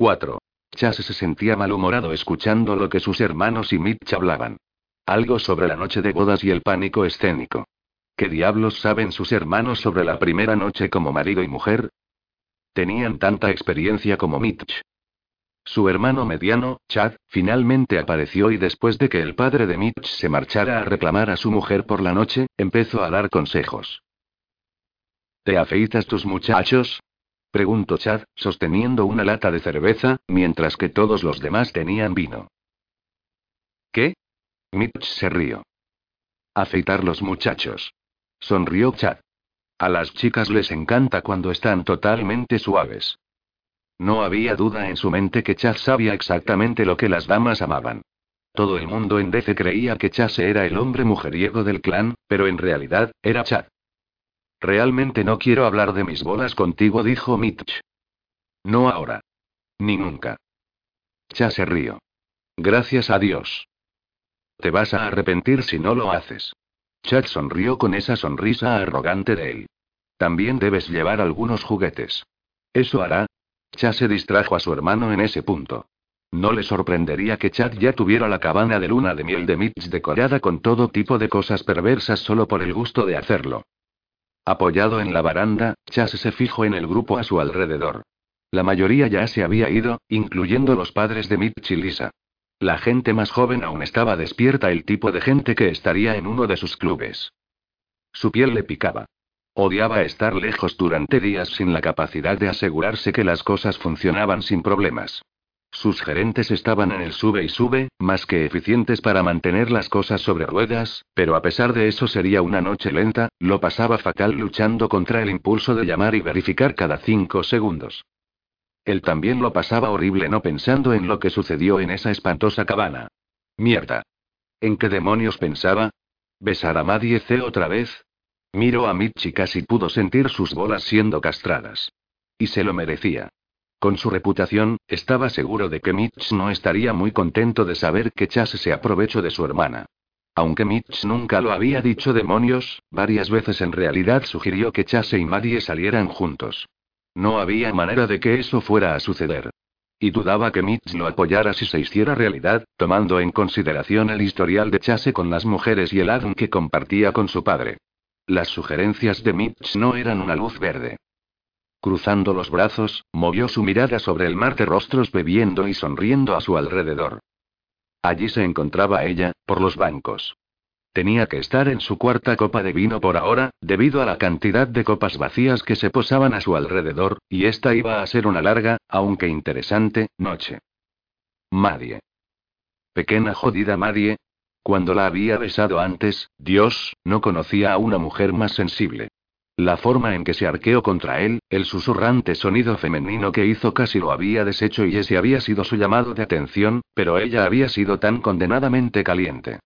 4. Chase se sentía malhumorado escuchando lo que sus hermanos y Mitch hablaban. Algo sobre la noche de bodas y el pánico escénico. ¿Qué diablos saben sus hermanos sobre la primera noche como marido y mujer? Tenían tanta experiencia como Mitch. Su hermano mediano, Chad, finalmente apareció y después de que el padre de Mitch se marchara a reclamar a su mujer por la noche, empezó a dar consejos. ¿Te afeitas tus muchachos? Preguntó Chad, sosteniendo una lata de cerveza, mientras que todos los demás tenían vino. ¿Qué? Mitch se rió. Afeitar los muchachos. Sonrió Chad. A las chicas les encanta cuando están totalmente suaves. No había duda en su mente que Chad sabía exactamente lo que las damas amaban. Todo el mundo en DC creía que Chase era el hombre mujeriego del clan, pero en realidad, era Chad. Realmente no quiero hablar de mis bolas contigo, dijo Mitch. No ahora. Ni nunca. Ya se. Gracias a Dios. Te vas a arrepentir si no lo haces. Chad sonrió con esa sonrisa arrogante de él. También debes llevar algunos juguetes. Eso hará. Chad se distrajo a su hermano en ese punto. No le sorprendería que Chad ya tuviera la cabana de luna de miel de Mitch decorada con todo tipo de cosas perversas solo por el gusto de hacerlo. Apoyado en la baranda, Chase se fijó en el grupo a su alrededor. La mayoría ya se había ido, incluyendo los padres de Mitch y Lisa. La gente más joven aún estaba despierta, el tipo de gente que estaría en uno de sus clubes. Su piel le picaba. Odiaba estar lejos durante días sin la capacidad de asegurarse que las cosas funcionaban sin problemas. Sus gerentes estaban en el sube y sube, más que eficientes para mantener las cosas sobre ruedas, pero a pesar de eso sería una noche lenta, lo pasaba fatal luchando contra el impulso de llamar y verificar cada cinco segundos. Él también lo pasaba horrible no pensando en lo que sucedió en esa espantosa cabana. Mierda. ¿En qué demonios pensaba? ¿Besar a Maddie C otra vez? Miró a Mitch y casi pudo sentir sus bolas siendo castradas. Y se lo merecía. Con su reputación, estaba seguro de que Mitch no estaría muy contento de saber que Chase se aprovechó de su hermana. Aunque Mitch nunca lo había dicho demonios, varias veces en realidad sugirió que Chase y Maddie salieran juntos. No había manera de que eso fuera a suceder. Y dudaba que Mitch lo apoyara si se hiciera realidad, tomando en consideración el historial de Chase con las mujeres y el ADN que compartía con su padre. Las sugerencias de Mitch no eran una luz verde. Cruzando los brazos, movió su mirada sobre el mar de rostros bebiendo y sonriendo a su alrededor. Allí se encontraba ella, por los bancos. Tenía que estar en su cuarta copa de vino por ahora, debido a la cantidad de copas vacías que se posaban a su alrededor, y esta iba a ser una larga, aunque interesante, noche. Madie. Pequeña jodida Madie. Cuando la había besado antes, Dios, no conocía a una mujer más sensible. La forma en que se arqueó contra él, el susurrante sonido femenino que hizo casi lo había deshecho y ese había sido su llamado de atención, pero ella había sido tan condenadamente caliente.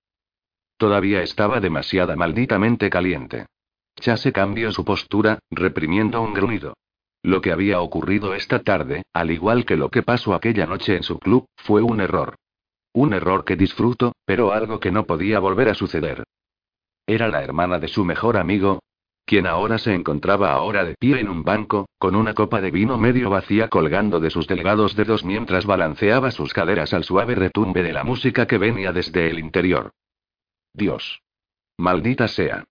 Todavía estaba demasiada malditamente caliente. Chase cambió su postura, reprimiendo un gruñido. Lo que había ocurrido esta tarde, al igual que lo que pasó aquella noche en su club, fue un error. Un error que disfruto, pero algo que no podía volver a suceder. Era la hermana de su mejor amigo, quien ahora se encontraba ahora de pie en un banco, con una copa de vino medio vacía colgando de sus delgados dedos mientras balanceaba sus caderas al suave retumbe de la música que venía desde el interior. Dios. Maldita sea.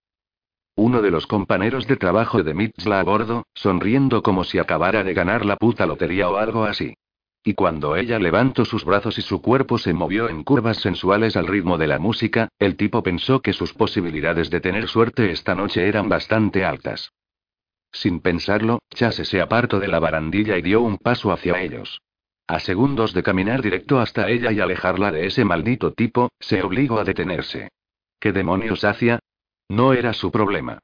Uno de los compañeros de trabajo de Mitzla a bordo, sonriendo como si acabara de ganar la puta lotería o algo así. Y cuando ella levantó sus brazos y su cuerpo se movió en curvas sensuales al ritmo de la música, el tipo pensó que sus posibilidades de tener suerte esta noche eran bastante altas. Sin pensarlo, Chase se apartó de la barandilla y dio un paso hacia ellos. A segundos de caminar directo hasta ella y alejarla de ese maldito tipo, se obligó a detenerse. ¿Qué demonios hacía? No era su problema.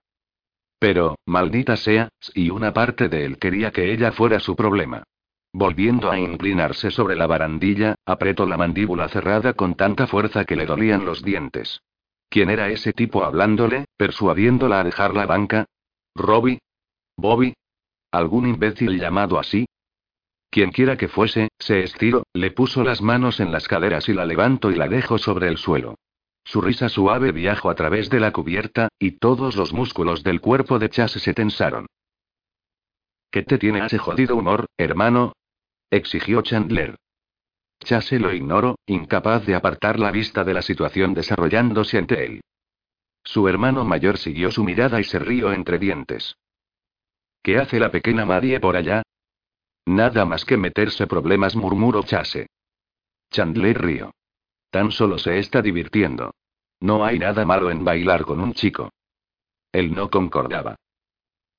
Pero, maldita sea, y una parte de él quería que ella fuera su problema. Volviendo a inclinarse sobre la barandilla, apretó la mandíbula cerrada con tanta fuerza que le dolían los dientes. ¿Quién era ese tipo hablándole, persuadiéndola a dejar la banca? ¿Robbie? ¿Bobby? ¿Algún imbécil llamado así? Quienquiera que fuese, se estiró, le puso las manos en las caderas y la levantó y la dejó sobre el suelo. Su risa suave viajó a través de la cubierta, y todos los músculos del cuerpo de Chase se tensaron. ¿Qué te tiene ese jodido humor, hermano? Exigió Chandler. Chase lo ignoró, incapaz de apartar la vista de la situación desarrollándose ante él. Su hermano mayor siguió su mirada y se rió entre dientes. ¿Qué hace la pequeña Marie por allá? Nada más que meterse problemas, murmuró Chase. Chandler rió. Tan solo se está divirtiendo. No hay nada malo en bailar con un chico. Él no concordaba.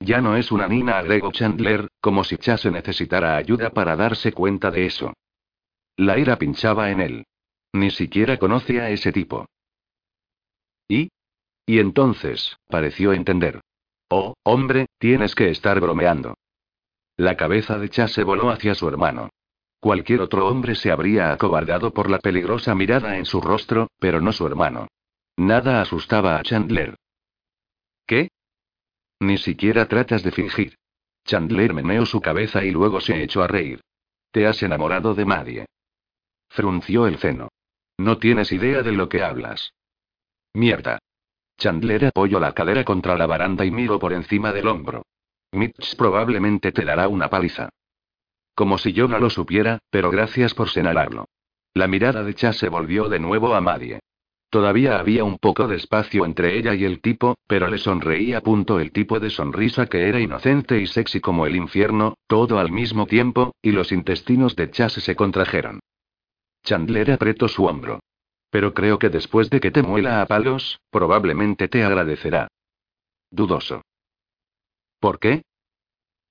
Ya no es una nina, agregó Chandler, como si Chase necesitara ayuda para darse cuenta de eso. La ira pinchaba en él. Ni siquiera conocía a ese tipo. ¿Y? Y entonces, pareció entender. Oh, hombre, tienes que estar bromeando. La cabeza de Chase voló hacia su hermano. Cualquier otro hombre se habría acobardado por la peligrosa mirada en su rostro, pero no su hermano. Nada asustaba a Chandler. ¿Qué? Ni siquiera tratas de fingir. Chandler meneó su cabeza y luego se echó a reír. Te has enamorado de Maddie. Frunció el ceno. No tienes idea de lo que hablas. Mierda. Chandler apoyó la cadera contra la baranda y miró por encima del hombro. Mitch probablemente te dará una paliza. Como si yo no lo supiera, pero gracias por señalarlo. La mirada de Chase volvió de nuevo a Maddie. Todavía había un poco de espacio entre ella y el tipo, pero le sonreía. Punto el tipo de sonrisa que era inocente y sexy como el infierno, todo al mismo tiempo, y los intestinos de Chase se contrajeron. Chandler apretó su hombro. Pero creo que después de que te muela a palos, probablemente te agradecerá. Dudoso. ¿Por qué?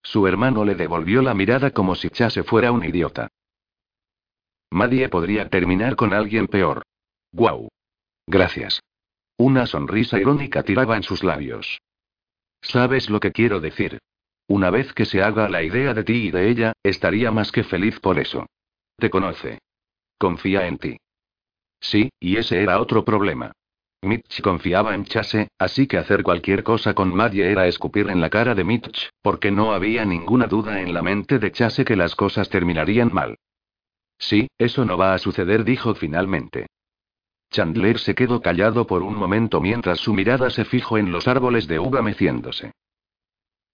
Su hermano le devolvió la mirada como si Chase fuera un idiota. Nadie podría terminar con alguien peor. Guau. Gracias. Una sonrisa irónica tiraba en sus labios. ¿Sabes lo que quiero decir? Una vez que se haga la idea de ti y de ella, estaría más que feliz por eso. Te conoce. Confía en ti. Sí, y ese era otro problema. Mitch confiaba en Chase, así que hacer cualquier cosa con Maddie era escupir en la cara de Mitch, porque no había ninguna duda en la mente de Chase que las cosas terminarían mal. Sí, eso no va a suceder, dijo finalmente. Chandler se quedó callado por un momento mientras su mirada se fijó en los árboles de uva meciéndose.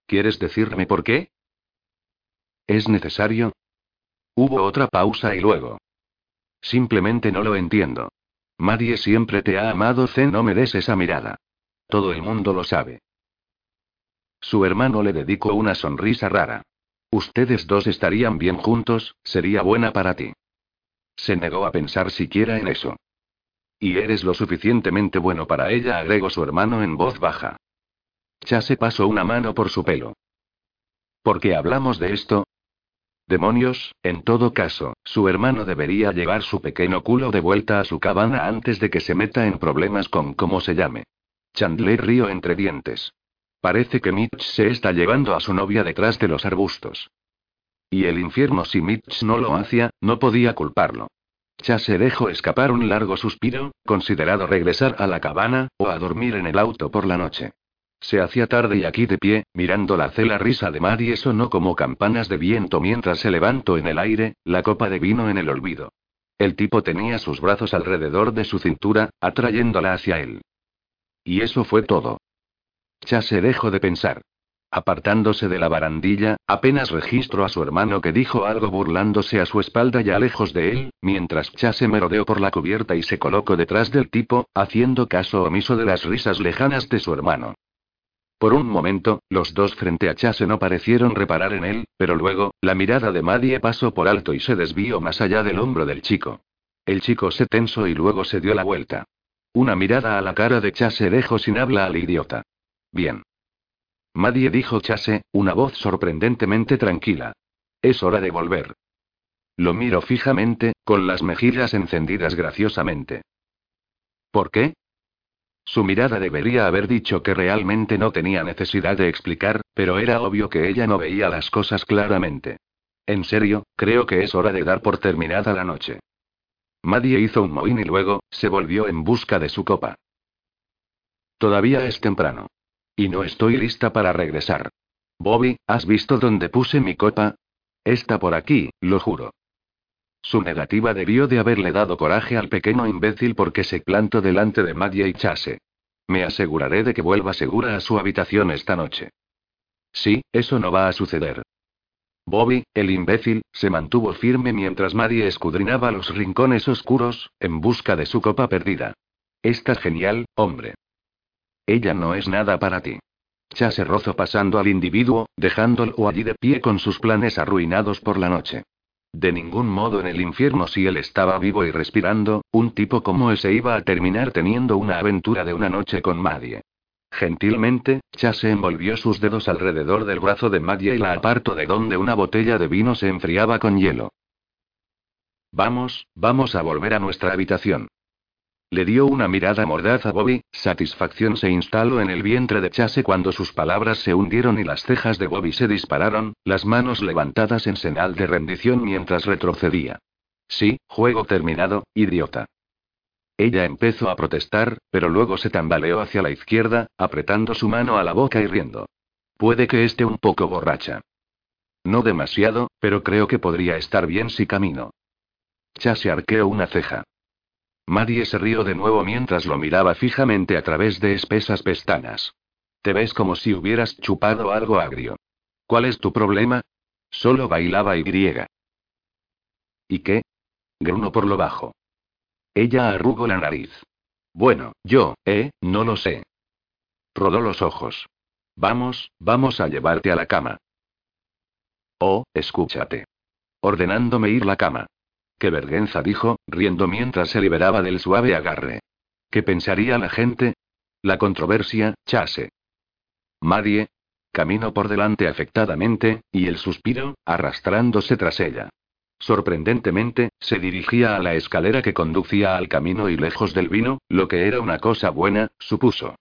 ¿Quieres decirme por qué? ¿Es necesario? Hubo otra pausa y luego. Simplemente no lo entiendo. Nadie siempre te ha amado, Zen, no me des esa mirada. Todo el mundo lo sabe. Su hermano le dedicó una sonrisa rara. Ustedes dos estarían bien juntos, sería buena para ti. Se negó a pensar siquiera en eso. Y eres lo suficientemente bueno para ella, agregó su hermano en voz baja. Chase pasó una mano por su pelo. ¿Por qué hablamos de esto? Demonios, en todo caso, su hermano debería llevar su pequeño culo de vuelta a su cabana antes de que se meta en problemas con cómo se llame. Chandler rió entre dientes. Parece que Mitch se está llevando a su novia detrás de los arbustos. Y el infierno si Mitch no lo hacía, no podía culparlo. Chase dejó escapar un largo suspiro, considerado regresar a la cabana, o a dormir en el auto por la noche. Se hacía tarde y aquí de pie, mirando la cela risa de Maddie sonó como campanas de viento mientras se levantó en el aire, la copa de vino en el olvido. El tipo tenía sus brazos alrededor de su cintura, atrayéndola hacia él. Y eso fue todo. Chase dejó de pensar. Apartándose de la barandilla, apenas registró a su hermano que dijo algo burlándose a su espalda ya lejos de él, mientras Chase merodeó por la cubierta y se colocó detrás del tipo, haciendo caso omiso de las risas lejanas de su hermano. Por un momento, los dos frente a Chase no parecieron reparar en él, pero luego, la mirada de Maddie pasó por alto y se desvió más allá del hombro del chico. El chico se tensó y luego se dio la vuelta. Una mirada a la cara de Chase dejó sin habla al idiota. Bien. Maddie dijo Chase, una voz sorprendentemente tranquila. Es hora de volver. Lo miro fijamente, con las mejillas encendidas graciosamente. ¿Por qué? Su mirada debería haber dicho que realmente no tenía necesidad de explicar, pero era obvio que ella no veía las cosas claramente. En serio, creo que es hora de dar por terminada la noche. Maddie hizo un mohín y luego, se volvió en busca de su copa. Todavía es temprano. Y no estoy lista para regresar. Bobby, ¿has visto dónde puse mi copa? Está por aquí, lo juro. Su negativa debió de haberle dado coraje al pequeño imbécil porque se plantó delante de Maddie y Chase. Me aseguraré de que vuelva segura a su habitación esta noche. Sí, eso no va a suceder. Bobby, el imbécil, se mantuvo firme mientras Maddie escudriñaba los rincones oscuros, en busca de su copa perdida. Estás genial, hombre. Ella no es nada para ti. Chase rozó pasando al individuo, dejándolo allí de pie con sus planes arruinados por la noche. De ningún modo en el infierno si él estaba vivo y respirando, un tipo como ese iba a terminar teniendo una aventura de una noche con Maddie. Gentilmente, Chase envolvió sus dedos alrededor del brazo de Maddie y la apartó de donde una botella de vino se enfriaba con hielo. Vamos, vamos a volver a nuestra habitación. Le dio una mirada mordaz a Bobby, satisfacción se instaló en el vientre de Chase cuando sus palabras se hundieron y las cejas de Bobby se dispararon, las manos levantadas en señal de rendición mientras retrocedía. Sí, juego terminado, idiota. Ella empezó a protestar, pero luego se tambaleó hacia la izquierda, apretando su mano a la boca y riendo. Puede que esté un poco borracha. No demasiado, pero creo que podría estar bien si camino. Chase arqueó una ceja. Maddie se rió de nuevo mientras lo miraba fijamente a través de espesas pestañas. Te ves como si hubieras chupado algo agrio. ¿Cuál es tu problema? Solo bailaba y griega. ¿Y qué? Gruno por lo bajo. Ella arrugó la nariz. Bueno, yo, eh, no lo sé. Rodó los ojos. Vamos, vamos a llevarte a la cama. Oh, escúchate. Ordenándome ir la cama. Qué vergüenza dijo, riendo mientras se liberaba del suave agarre. ¿Qué pensaría la gente? La controversia, chase. Marie. Camino por delante afectadamente, y el suspiro, arrastrándose tras ella. Sorprendentemente, se dirigía a la escalera que conducía al camino y lejos del vino, lo que era una cosa buena, supuso.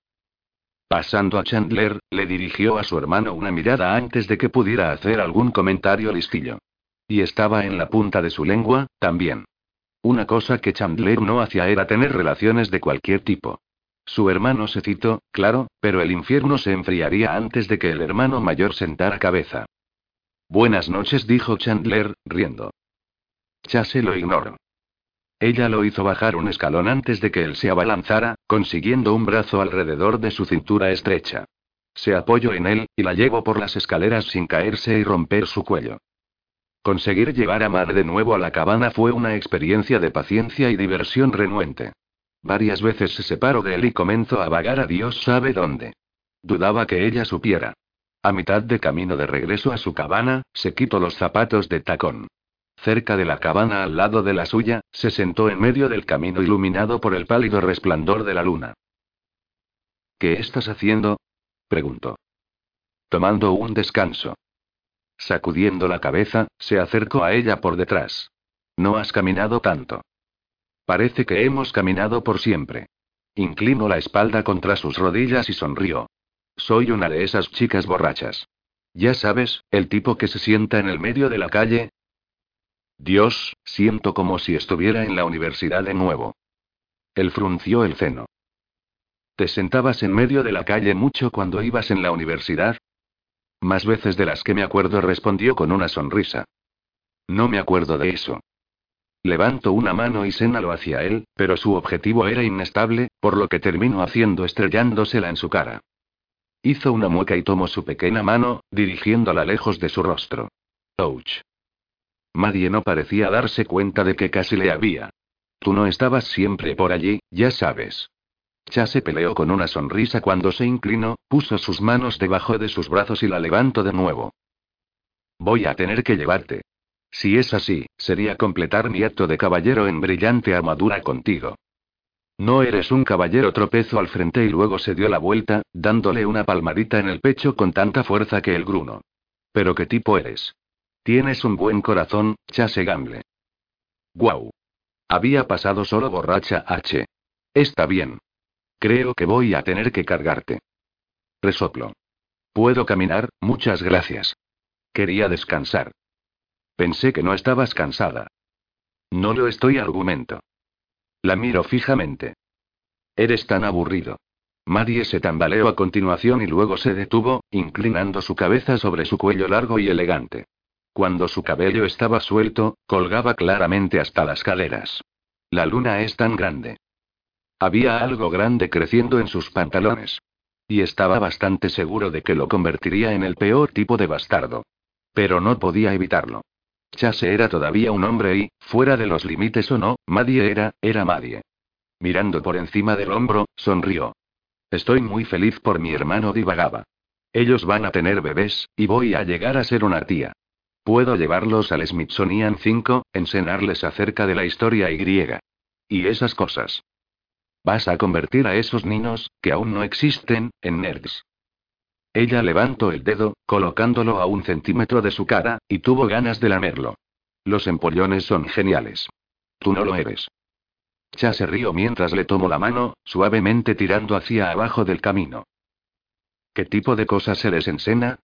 Pasando a Chandler, le dirigió a su hermano una mirada antes de que pudiera hacer algún comentario listillo. Y estaba en la punta de su lengua, también. Una cosa que Chandler no hacía era tener relaciones de cualquier tipo. Su hermano se citó, claro, pero el infierno se enfriaría antes de que el hermano mayor sentara cabeza. Buenas noches, dijo Chandler, riendo. Chase lo ignoró. Ella lo hizo bajar un escalón antes de que él se abalanzara, consiguiendo un brazo alrededor de su cintura estrecha. Se apoyó en él, y la llevó por las escaleras sin caerse y romper su cuello. Conseguir llevar a Mar de nuevo a la cabana fue una experiencia de paciencia y diversión renuente. Varias veces se separó de él y comenzó a vagar a Dios sabe dónde. Dudaba que ella supiera. A mitad de camino de regreso a su cabana, se quitó los zapatos de tacón. Cerca de la cabana al lado de la suya, se sentó en medio del camino iluminado por el pálido resplandor de la luna. ¿Qué estás haciendo? preguntó. Tomando un descanso. Sacudiendo la cabeza, se acercó a ella por detrás. No has caminado tanto. Parece que hemos caminado por siempre. Inclinó la espalda contra sus rodillas y sonrió. Soy una de esas chicas borrachas. Ya sabes, el tipo que se sienta en el medio de la calle, Dios, siento como si estuviera en la universidad de nuevo. Él frunció el ceno. ¿Te sentabas en medio de la calle mucho cuando ibas en la universidad? Más veces de las que me acuerdo, respondió con una sonrisa. No me acuerdo de eso. Levantó una mano y sénalo hacia él, pero su objetivo era inestable, por lo que terminó haciendo estrellándosela en su cara. Hizo una mueca y tomó su pequeña mano, dirigiéndola lejos de su rostro. Ouch. Nadie no parecía darse cuenta de que casi le había. Tú no estabas siempre por allí, ya sabes. Se peleó con una sonrisa cuando se inclinó, puso sus manos debajo de sus brazos y la levantó de nuevo. Voy a tener que llevarte. Si es así, sería completar mi acto de caballero en brillante armadura contigo. No eres un caballero tropezó al frente y luego se dio la vuelta, dándole una palmadita en el pecho con tanta fuerza que el gruno. Pero qué tipo eres. Tienes un buen corazón, Chase Gamble. Guau. Había pasado solo borracha H. Está bien. Creo que voy a tener que cargarte. Resoplo. Puedo caminar, muchas gracias. Quería descansar. Pensé que no estabas cansada. No lo estoy, argumento. La miro fijamente. Eres tan aburrido. Marie se tambaleó a continuación y luego se detuvo, inclinando su cabeza sobre su cuello largo y elegante. Cuando su cabello estaba suelto, colgaba claramente hasta las caderas. La luna es tan grande. Había algo grande creciendo en sus pantalones. Y estaba bastante seguro de que lo convertiría en el peor tipo de bastardo. Pero no podía evitarlo. Chase era todavía un hombre y, fuera de los límites o no, Madie era, era Madie. Mirando por encima del hombro, sonrió. Estoy muy feliz por mi hermano divagaba. Ellos van a tener bebés, y voy a llegar a ser una tía. Puedo llevarlos al Smithsonian 5, enseñarles acerca de la historia y griega. Y esas cosas. Vas a convertir a esos niños, que aún no existen, en nerds. Ella levantó el dedo, colocándolo a un centímetro de su cara, y tuvo ganas de lamerlo. Los empollones son geniales. Tú no lo eres. Cha se rió mientras le tomó la mano, suavemente tirando hacia abajo del camino. ¿Qué tipo de cosas se les enseña?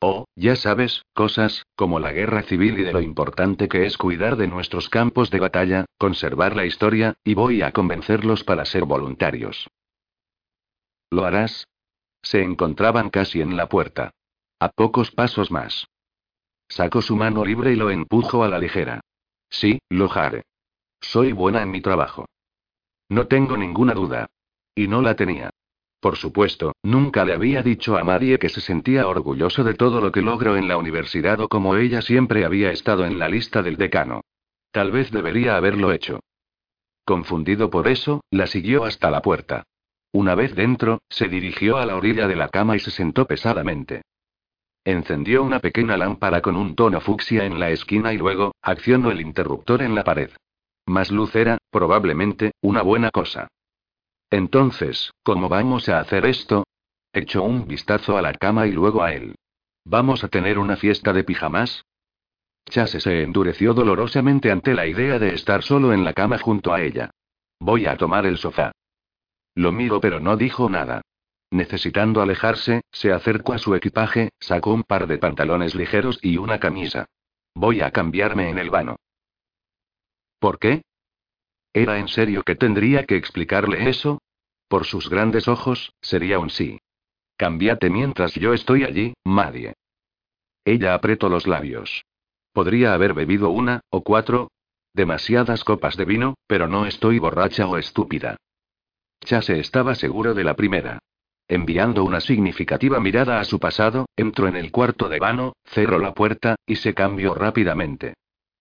Oh, ya sabes, cosas, como la guerra civil y de lo importante que es cuidar de nuestros campos de batalla, conservar la historia, y voy a convencerlos para ser voluntarios. ¿Lo harás? Se encontraban casi en la puerta. A pocos pasos más. Sacó su mano libre y lo empujó a la ligera. Sí, lo haré. Soy buena en mi trabajo. No tengo ninguna duda. Y no la tenía. Por supuesto, nunca le había dicho a nadie que se sentía orgulloso de todo lo que logró en la universidad o como ella siempre había estado en la lista del decano. Tal vez debería haberlo hecho. Confundido por eso, la siguió hasta la puerta. Una vez dentro, se dirigió a la orilla de la cama y se sentó pesadamente. Encendió una pequeña lámpara con un tono fucsia en la esquina y luego, accionó el interruptor en la pared. Más luz era, probablemente, una buena cosa. Entonces, ¿cómo vamos a hacer esto? Echó un vistazo a la cama y luego a él. ¿Vamos a tener una fiesta de pijamas? Chase se endureció dolorosamente ante la idea de estar solo en la cama junto a ella. Voy a tomar el sofá. Lo miro pero no dijo nada. Necesitando alejarse, se acercó a su equipaje, sacó un par de pantalones ligeros y una camisa. Voy a cambiarme en el vano. ¿Por qué? ¿Era en serio que tendría que explicarle eso? Por sus grandes ojos, sería un sí. Cámbiate mientras yo estoy allí, Madie. Ella apretó los labios. Podría haber bebido una, o cuatro, demasiadas copas de vino, pero no estoy borracha o estúpida. Chase estaba seguro de la primera. Enviando una significativa mirada a su pasado, entró en el cuarto de vano, cerró la puerta, y se cambió rápidamente.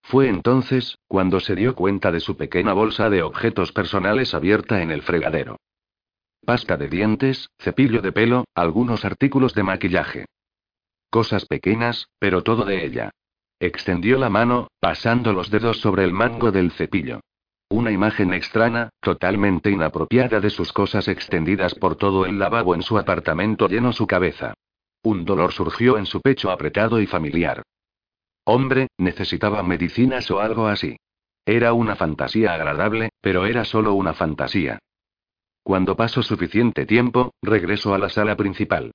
Fue entonces, cuando se dio cuenta de su pequeña bolsa de objetos personales abierta en el fregadero. Pasta de dientes, cepillo de pelo, algunos artículos de maquillaje. Cosas pequeñas, pero todo de ella. Extendió la mano, pasando los dedos sobre el mango del cepillo. Una imagen extraña, totalmente inapropiada de sus cosas extendidas por todo el lavabo en su apartamento llenó su cabeza. Un dolor surgió en su pecho apretado y familiar. Hombre, necesitaba medicinas o algo así. Era una fantasía agradable, pero era solo una fantasía. Cuando pasó suficiente tiempo, regresó a la sala principal.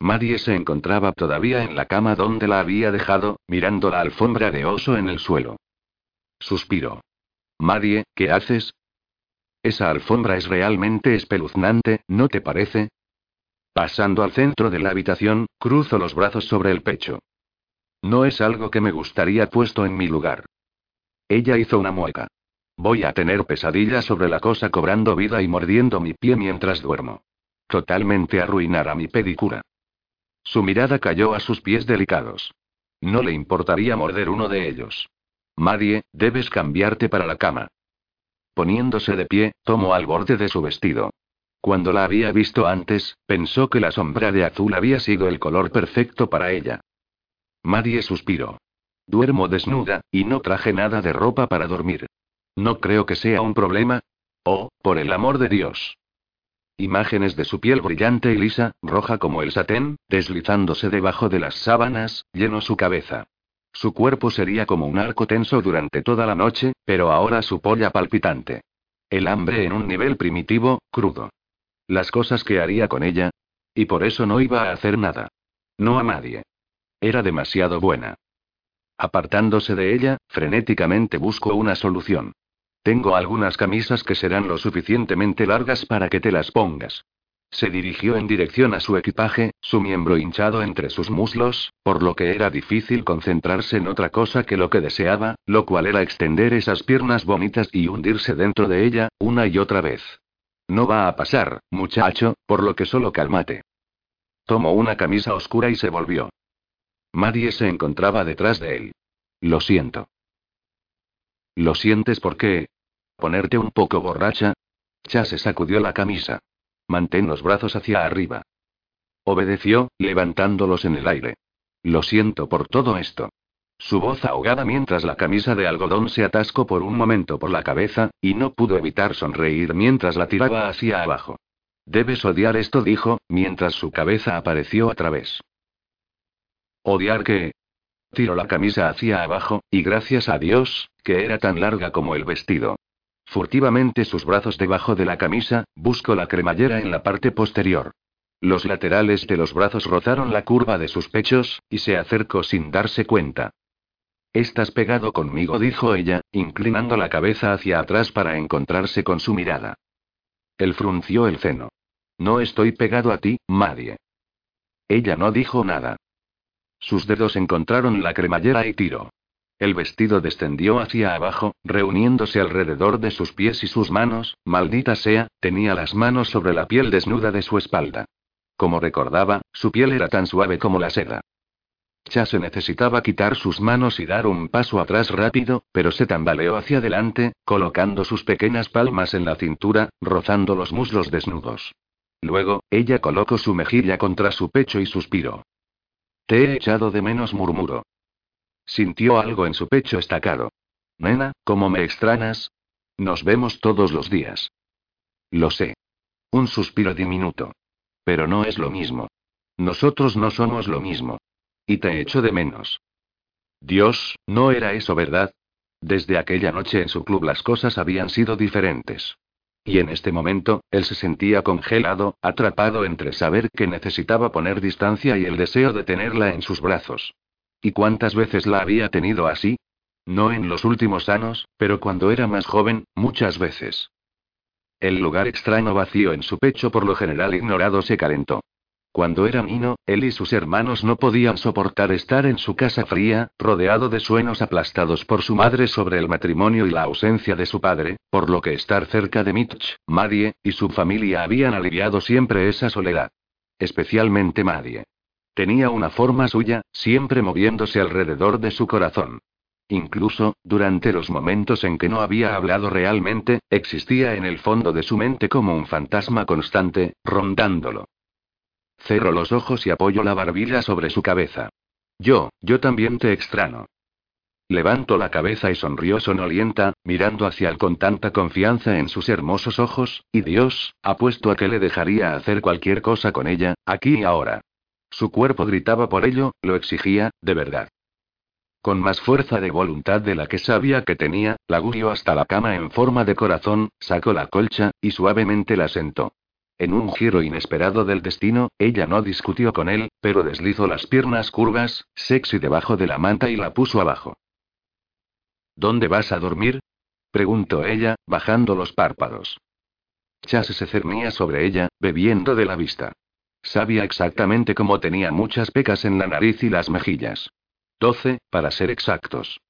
Marie se encontraba todavía en la cama donde la había dejado, mirando la alfombra de oso en el suelo. Suspiró. Marie, ¿qué haces? Esa alfombra es realmente espeluznante, ¿no te parece? Pasando al centro de la habitación, cruzo los brazos sobre el pecho. No es algo que me gustaría puesto en mi lugar. Ella hizo una mueca. Voy a tener pesadillas sobre la cosa cobrando vida y mordiendo mi pie mientras duermo. Totalmente arruinará mi pedicura. Su mirada cayó a sus pies delicados. No le importaría morder uno de ellos. Marie, debes cambiarte para la cama. Poniéndose de pie, tomó al borde de su vestido. Cuando la había visto antes, pensó que la sombra de azul había sido el color perfecto para ella. Marie suspiró. Duermo desnuda, y no traje nada de ropa para dormir. No creo que sea un problema. Oh, por el amor de Dios. Imágenes de su piel brillante y lisa, roja como el satén, deslizándose debajo de las sábanas, llenó su cabeza. Su cuerpo sería como un arco tenso durante toda la noche, pero ahora su polla palpitante. El hambre en un nivel primitivo, crudo. Las cosas que haría con ella. Y por eso no iba a hacer nada. No a nadie. Era demasiado buena. Apartándose de ella, frenéticamente busco una solución. Tengo algunas camisas que serán lo suficientemente largas para que te las pongas. Se dirigió en dirección a su equipaje, su miembro hinchado entre sus muslos, por lo que era difícil concentrarse en otra cosa que lo que deseaba, lo cual era extender esas piernas bonitas y hundirse dentro de ella, una y otra vez. No va a pasar, muchacho, por lo que solo cálmate. Tomó una camisa oscura y se volvió. Marie se encontraba detrás de él. Lo siento. ¿Lo sientes por qué? ¿Ponerte un poco borracha? Chase sacudió la camisa. Mantén los brazos hacia arriba. Obedeció, levantándolos en el aire. Lo siento por todo esto. Su voz ahogada mientras la camisa de algodón se atascó por un momento por la cabeza, y no pudo evitar sonreír mientras la tiraba hacia abajo. Debes odiar esto, dijo, mientras su cabeza apareció a través. ¿Odiar qué? Tiró la camisa hacia abajo, y gracias a Dios, que era tan larga como el vestido. Furtivamente sus brazos debajo de la camisa, buscó la cremallera en la parte posterior. Los laterales de los brazos rozaron la curva de sus pechos, y se acercó sin darse cuenta. Estás pegado conmigo, dijo ella, inclinando la cabeza hacia atrás para encontrarse con su mirada. Él frunció el ceno. No estoy pegado a ti, Madie. Ella no dijo nada. Sus dedos encontraron la cremallera y tiró. El vestido descendió hacia abajo, reuniéndose alrededor de sus pies y sus manos, maldita sea, tenía las manos sobre la piel desnuda de su espalda. Como recordaba, su piel era tan suave como la seda. Chase necesitaba quitar sus manos y dar un paso atrás rápido, pero se tambaleó hacia adelante, colocando sus pequeñas palmas en la cintura, rozando los muslos desnudos. Luego, ella colocó su mejilla contra su pecho y suspiró. Te he echado de menos, murmuró. Sintió algo en su pecho estacado. Nena, ¿cómo me extrañas? Nos vemos todos los días. Lo sé. Un suspiro diminuto. Pero no es lo mismo. Nosotros no somos lo mismo. Y te echo de menos. Dios, no era eso verdad. Desde aquella noche en su club las cosas habían sido diferentes. Y en este momento, él se sentía congelado, atrapado entre saber que necesitaba poner distancia y el deseo de tenerla en sus brazos. ¿Y cuántas veces la había tenido así? No en los últimos años, pero cuando era más joven, muchas veces. El lugar extraño vacío en su pecho por lo general ignorado se calentó. Cuando era niño, él y sus hermanos no podían soportar estar en su casa fría, rodeado de sueños aplastados por su madre sobre el matrimonio y la ausencia de su padre, por lo que estar cerca de Mitch, Marie, y su familia habían aliviado siempre esa soledad. Especialmente Marie. Tenía una forma suya, siempre moviéndose alrededor de su corazón. Incluso, durante los momentos en que no había hablado realmente, existía en el fondo de su mente como un fantasma constante, rondándolo. Cerro los ojos y apoyo la barbilla sobre su cabeza. Yo, yo también te extraño. Levantó la cabeza y sonrió sonolienta, mirando hacia él con tanta confianza en sus hermosos ojos, y Dios, apuesto a que le dejaría hacer cualquier cosa con ella, aquí y ahora. Su cuerpo gritaba por ello, lo exigía, de verdad. Con más fuerza de voluntad de la que sabía que tenía, la guió hasta la cama en forma de corazón, sacó la colcha, y suavemente la sentó. En un giro inesperado del destino, ella no discutió con él, pero deslizó las piernas curvas, sexy debajo de la manta y la puso abajo. ¿Dónde vas a dormir? preguntó ella, bajando los párpados. Chase se cernía sobre ella, bebiendo de la vista. Sabía exactamente cómo tenía muchas pecas en la nariz y las mejillas. Doce, para ser exactos.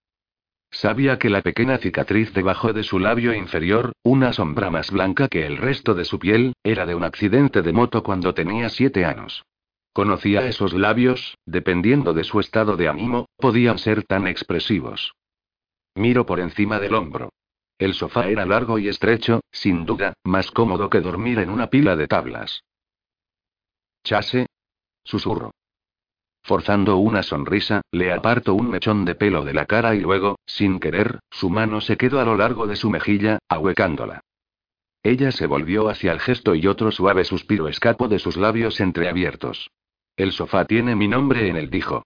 Sabía que la pequeña cicatriz debajo de su labio inferior, una sombra más blanca que el resto de su piel, era de un accidente de moto cuando tenía siete años. Conocía esos labios, dependiendo de su estado de ánimo, podían ser tan expresivos. Miro por encima del hombro. El sofá era largo y estrecho, sin duda, más cómodo que dormir en una pila de tablas. Chase. Susurro. Forzando una sonrisa, le aparto un mechón de pelo de la cara y luego, sin querer, su mano se quedó a lo largo de su mejilla, ahuecándola. Ella se volvió hacia el gesto y otro suave suspiro escapó de sus labios entreabiertos. El sofá tiene mi nombre en él, dijo.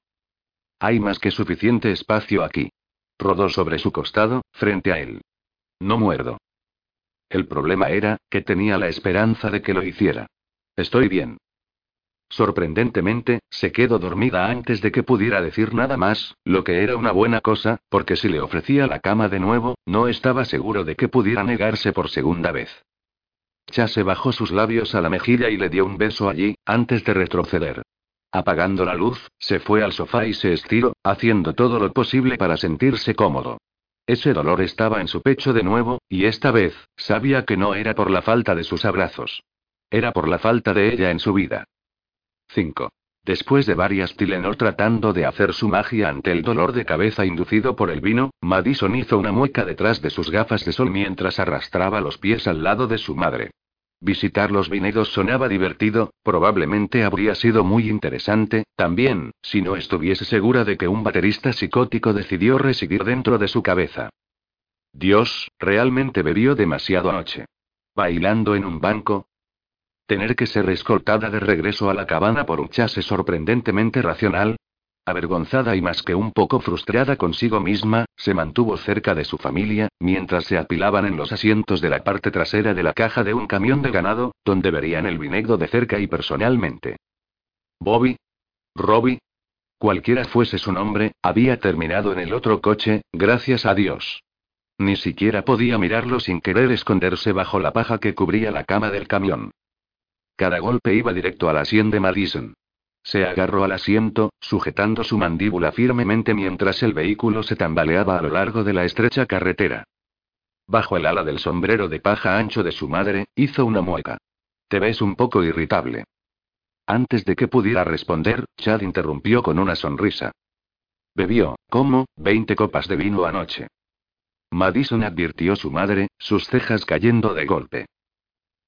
Hay más que suficiente espacio aquí. Rodó sobre su costado, frente a él. No muerdo. El problema era, que tenía la esperanza de que lo hiciera. Estoy bien. Sorprendentemente, se quedó dormida antes de que pudiera decir nada más, lo que era una buena cosa, porque si le ofrecía la cama de nuevo, no estaba seguro de que pudiera negarse por segunda vez. Chase bajó sus labios a la mejilla y le dio un beso allí, antes de retroceder. Apagando la luz, se fue al sofá y se estiró, haciendo todo lo posible para sentirse cómodo. Ese dolor estaba en su pecho de nuevo, y esta vez, sabía que no era por la falta de sus abrazos. Era por la falta de ella en su vida. 5. Después de varias Tilenor tratando de hacer su magia ante el dolor de cabeza inducido por el vino, Madison hizo una mueca detrás de sus gafas de sol mientras arrastraba los pies al lado de su madre. Visitar los vinedos sonaba divertido, probablemente habría sido muy interesante, también, si no estuviese segura de que un baterista psicótico decidió residir dentro de su cabeza. Dios, realmente bebió demasiado anoche. Bailando en un banco, Tener que ser escoltada de regreso a la cabana por un chase sorprendentemente racional. Avergonzada y más que un poco frustrada consigo misma, se mantuvo cerca de su familia, mientras se apilaban en los asientos de la parte trasera de la caja de un camión de ganado, donde verían el vinegro de cerca y personalmente. Bobby. Robbie. Cualquiera fuese su nombre, había terminado en el otro coche, gracias a Dios. Ni siquiera podía mirarlo sin querer esconderse bajo la paja que cubría la cama del camión. Cada golpe iba directo a la sien de Madison. Se agarró al asiento, sujetando su mandíbula firmemente mientras el vehículo se tambaleaba a lo largo de la estrecha carretera. Bajo el ala del sombrero de paja ancho de su madre, hizo una mueca. Te ves un poco irritable. Antes de que pudiera responder, Chad interrumpió con una sonrisa. Bebió, como, veinte copas de vino anoche. Madison advirtió su madre, sus cejas cayendo de golpe.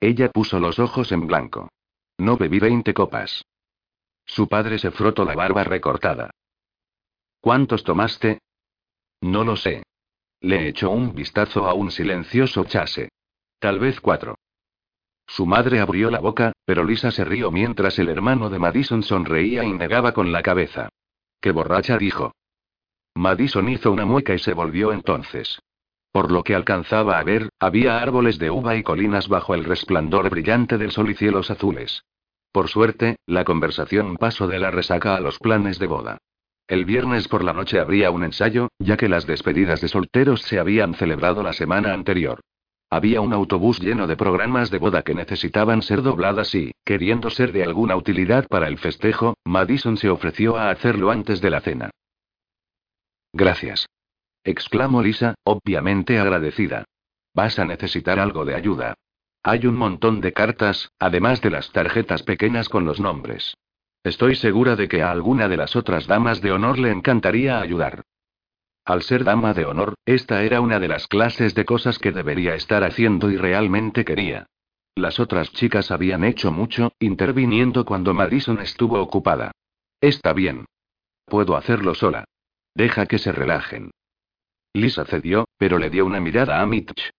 Ella puso los ojos en blanco. No bebí veinte copas. Su padre se frotó la barba recortada. ¿Cuántos tomaste? No lo sé. Le echó un vistazo a un silencioso chase. Tal vez cuatro. Su madre abrió la boca, pero Lisa se rió mientras el hermano de Madison sonreía y negaba con la cabeza. ¡Qué borracha! dijo. Madison hizo una mueca y se volvió entonces. Por lo que alcanzaba a ver, había árboles de uva y colinas bajo el resplandor brillante del sol y cielos azules. Por suerte, la conversación pasó de la resaca a los planes de boda. El viernes por la noche habría un ensayo, ya que las despedidas de solteros se habían celebrado la semana anterior. Había un autobús lleno de programas de boda que necesitaban ser dobladas y, queriendo ser de alguna utilidad para el festejo, Madison se ofreció a hacerlo antes de la cena. Gracias exclamó Lisa, obviamente agradecida. Vas a necesitar algo de ayuda. Hay un montón de cartas, además de las tarjetas pequeñas con los nombres. Estoy segura de que a alguna de las otras damas de honor le encantaría ayudar. Al ser dama de honor, esta era una de las clases de cosas que debería estar haciendo y realmente quería. Las otras chicas habían hecho mucho, interviniendo cuando Madison estuvo ocupada. Está bien. Puedo hacerlo sola. Deja que se relajen. Lisa cedió, pero le dio una mirada a Mitch.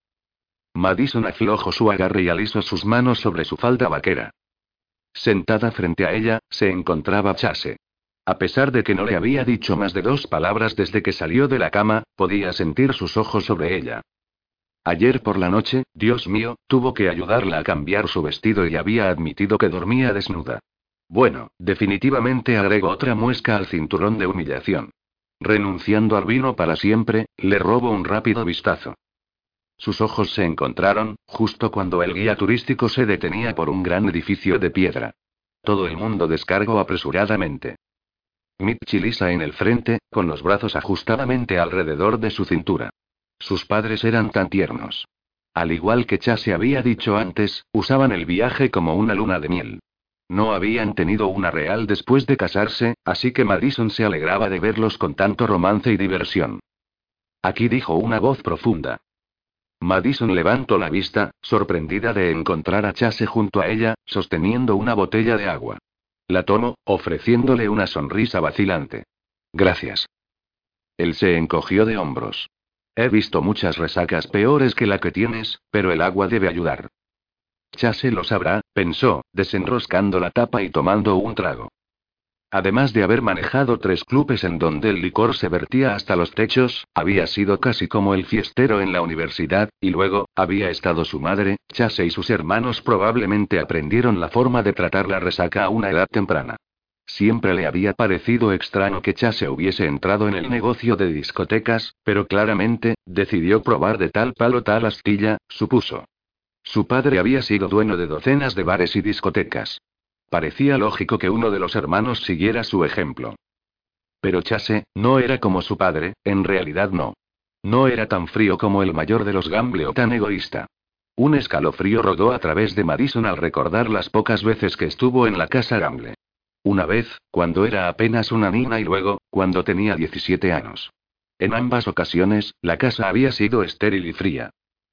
Madison aflojó su agarre y alisó sus manos sobre su falda vaquera. Sentada frente a ella, se encontraba Chase. A pesar de que no le había dicho más de dos palabras desde que salió de la cama, podía sentir sus ojos sobre ella. Ayer por la noche, Dios mío, tuvo que ayudarla a cambiar su vestido y había admitido que dormía desnuda. Bueno, definitivamente agregó otra muesca al cinturón de humillación. Renunciando al vino para siempre, le robo un rápido vistazo. Sus ojos se encontraron, justo cuando el guía turístico se detenía por un gran edificio de piedra. Todo el mundo descargó apresuradamente. Mitch y Lisa en el frente, con los brazos ajustadamente alrededor de su cintura. Sus padres eran tan tiernos. Al igual que Chase había dicho antes, usaban el viaje como una luna de miel. No habían tenido una real después de casarse, así que Madison se alegraba de verlos con tanto romance y diversión. Aquí dijo una voz profunda. Madison levantó la vista, sorprendida de encontrar a Chase junto a ella, sosteniendo una botella de agua. La tomó, ofreciéndole una sonrisa vacilante. Gracias. Él se encogió de hombros. He visto muchas resacas peores que la que tienes, pero el agua debe ayudar. Chase lo sabrá, pensó, desenroscando la tapa y tomando un trago. Además de haber manejado tres clubes en donde el licor se vertía hasta los techos, había sido casi como el fiestero en la universidad, y luego, había estado su madre, Chase y sus hermanos probablemente aprendieron la forma de tratar la resaca a una edad temprana. Siempre le había parecido extraño que Chase hubiese entrado en el negocio de discotecas, pero claramente, decidió probar de tal palo tal astilla, supuso. Su padre había sido dueño de docenas de bares y discotecas. Parecía lógico que uno de los hermanos siguiera su ejemplo. Pero Chase, no era como su padre, en realidad no. No era tan frío como el mayor de los Gamble o tan egoísta. Un escalofrío rodó a través de Madison al recordar las pocas veces que estuvo en la casa Gamble. Una vez, cuando era apenas una niña y luego, cuando tenía 17 años. En ambas ocasiones, la casa había sido estéril y fría.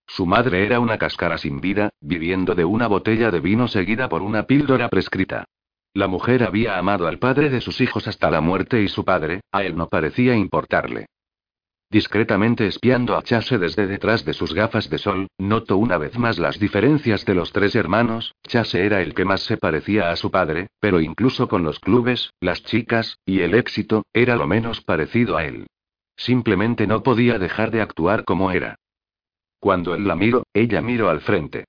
Su madre era una cáscara sin vida, viviendo de una botella de vino seguida por una píldora prescrita. La mujer había amado al padre de sus hijos hasta la muerte y su padre, a él no parecía importarle. Discretamente espiando a Chase desde detrás de sus gafas de sol, notó una vez más las diferencias de los tres hermanos. Chase era el que más se parecía a su padre, pero incluso con los clubes, las chicas, y el éxito, era lo menos parecido a él. Simplemente no podía dejar de actuar como era. Cuando él la miró, ella miró al frente.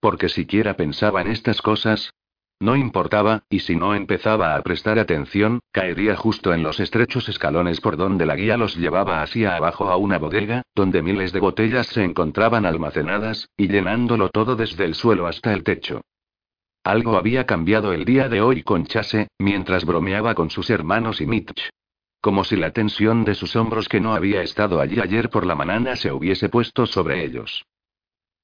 Porque siquiera pensaba en estas cosas. No importaba, y si no empezaba a prestar atención, caería justo en los estrechos escalones por donde la guía los llevaba hacia abajo a una bodega, donde miles de botellas se encontraban almacenadas, y llenándolo todo desde el suelo hasta el techo. Algo había cambiado el día de hoy con Chase, mientras bromeaba con sus hermanos y Mitch. Como si la tensión de sus hombros que no había estado allí ayer por la mañana se hubiese puesto sobre ellos.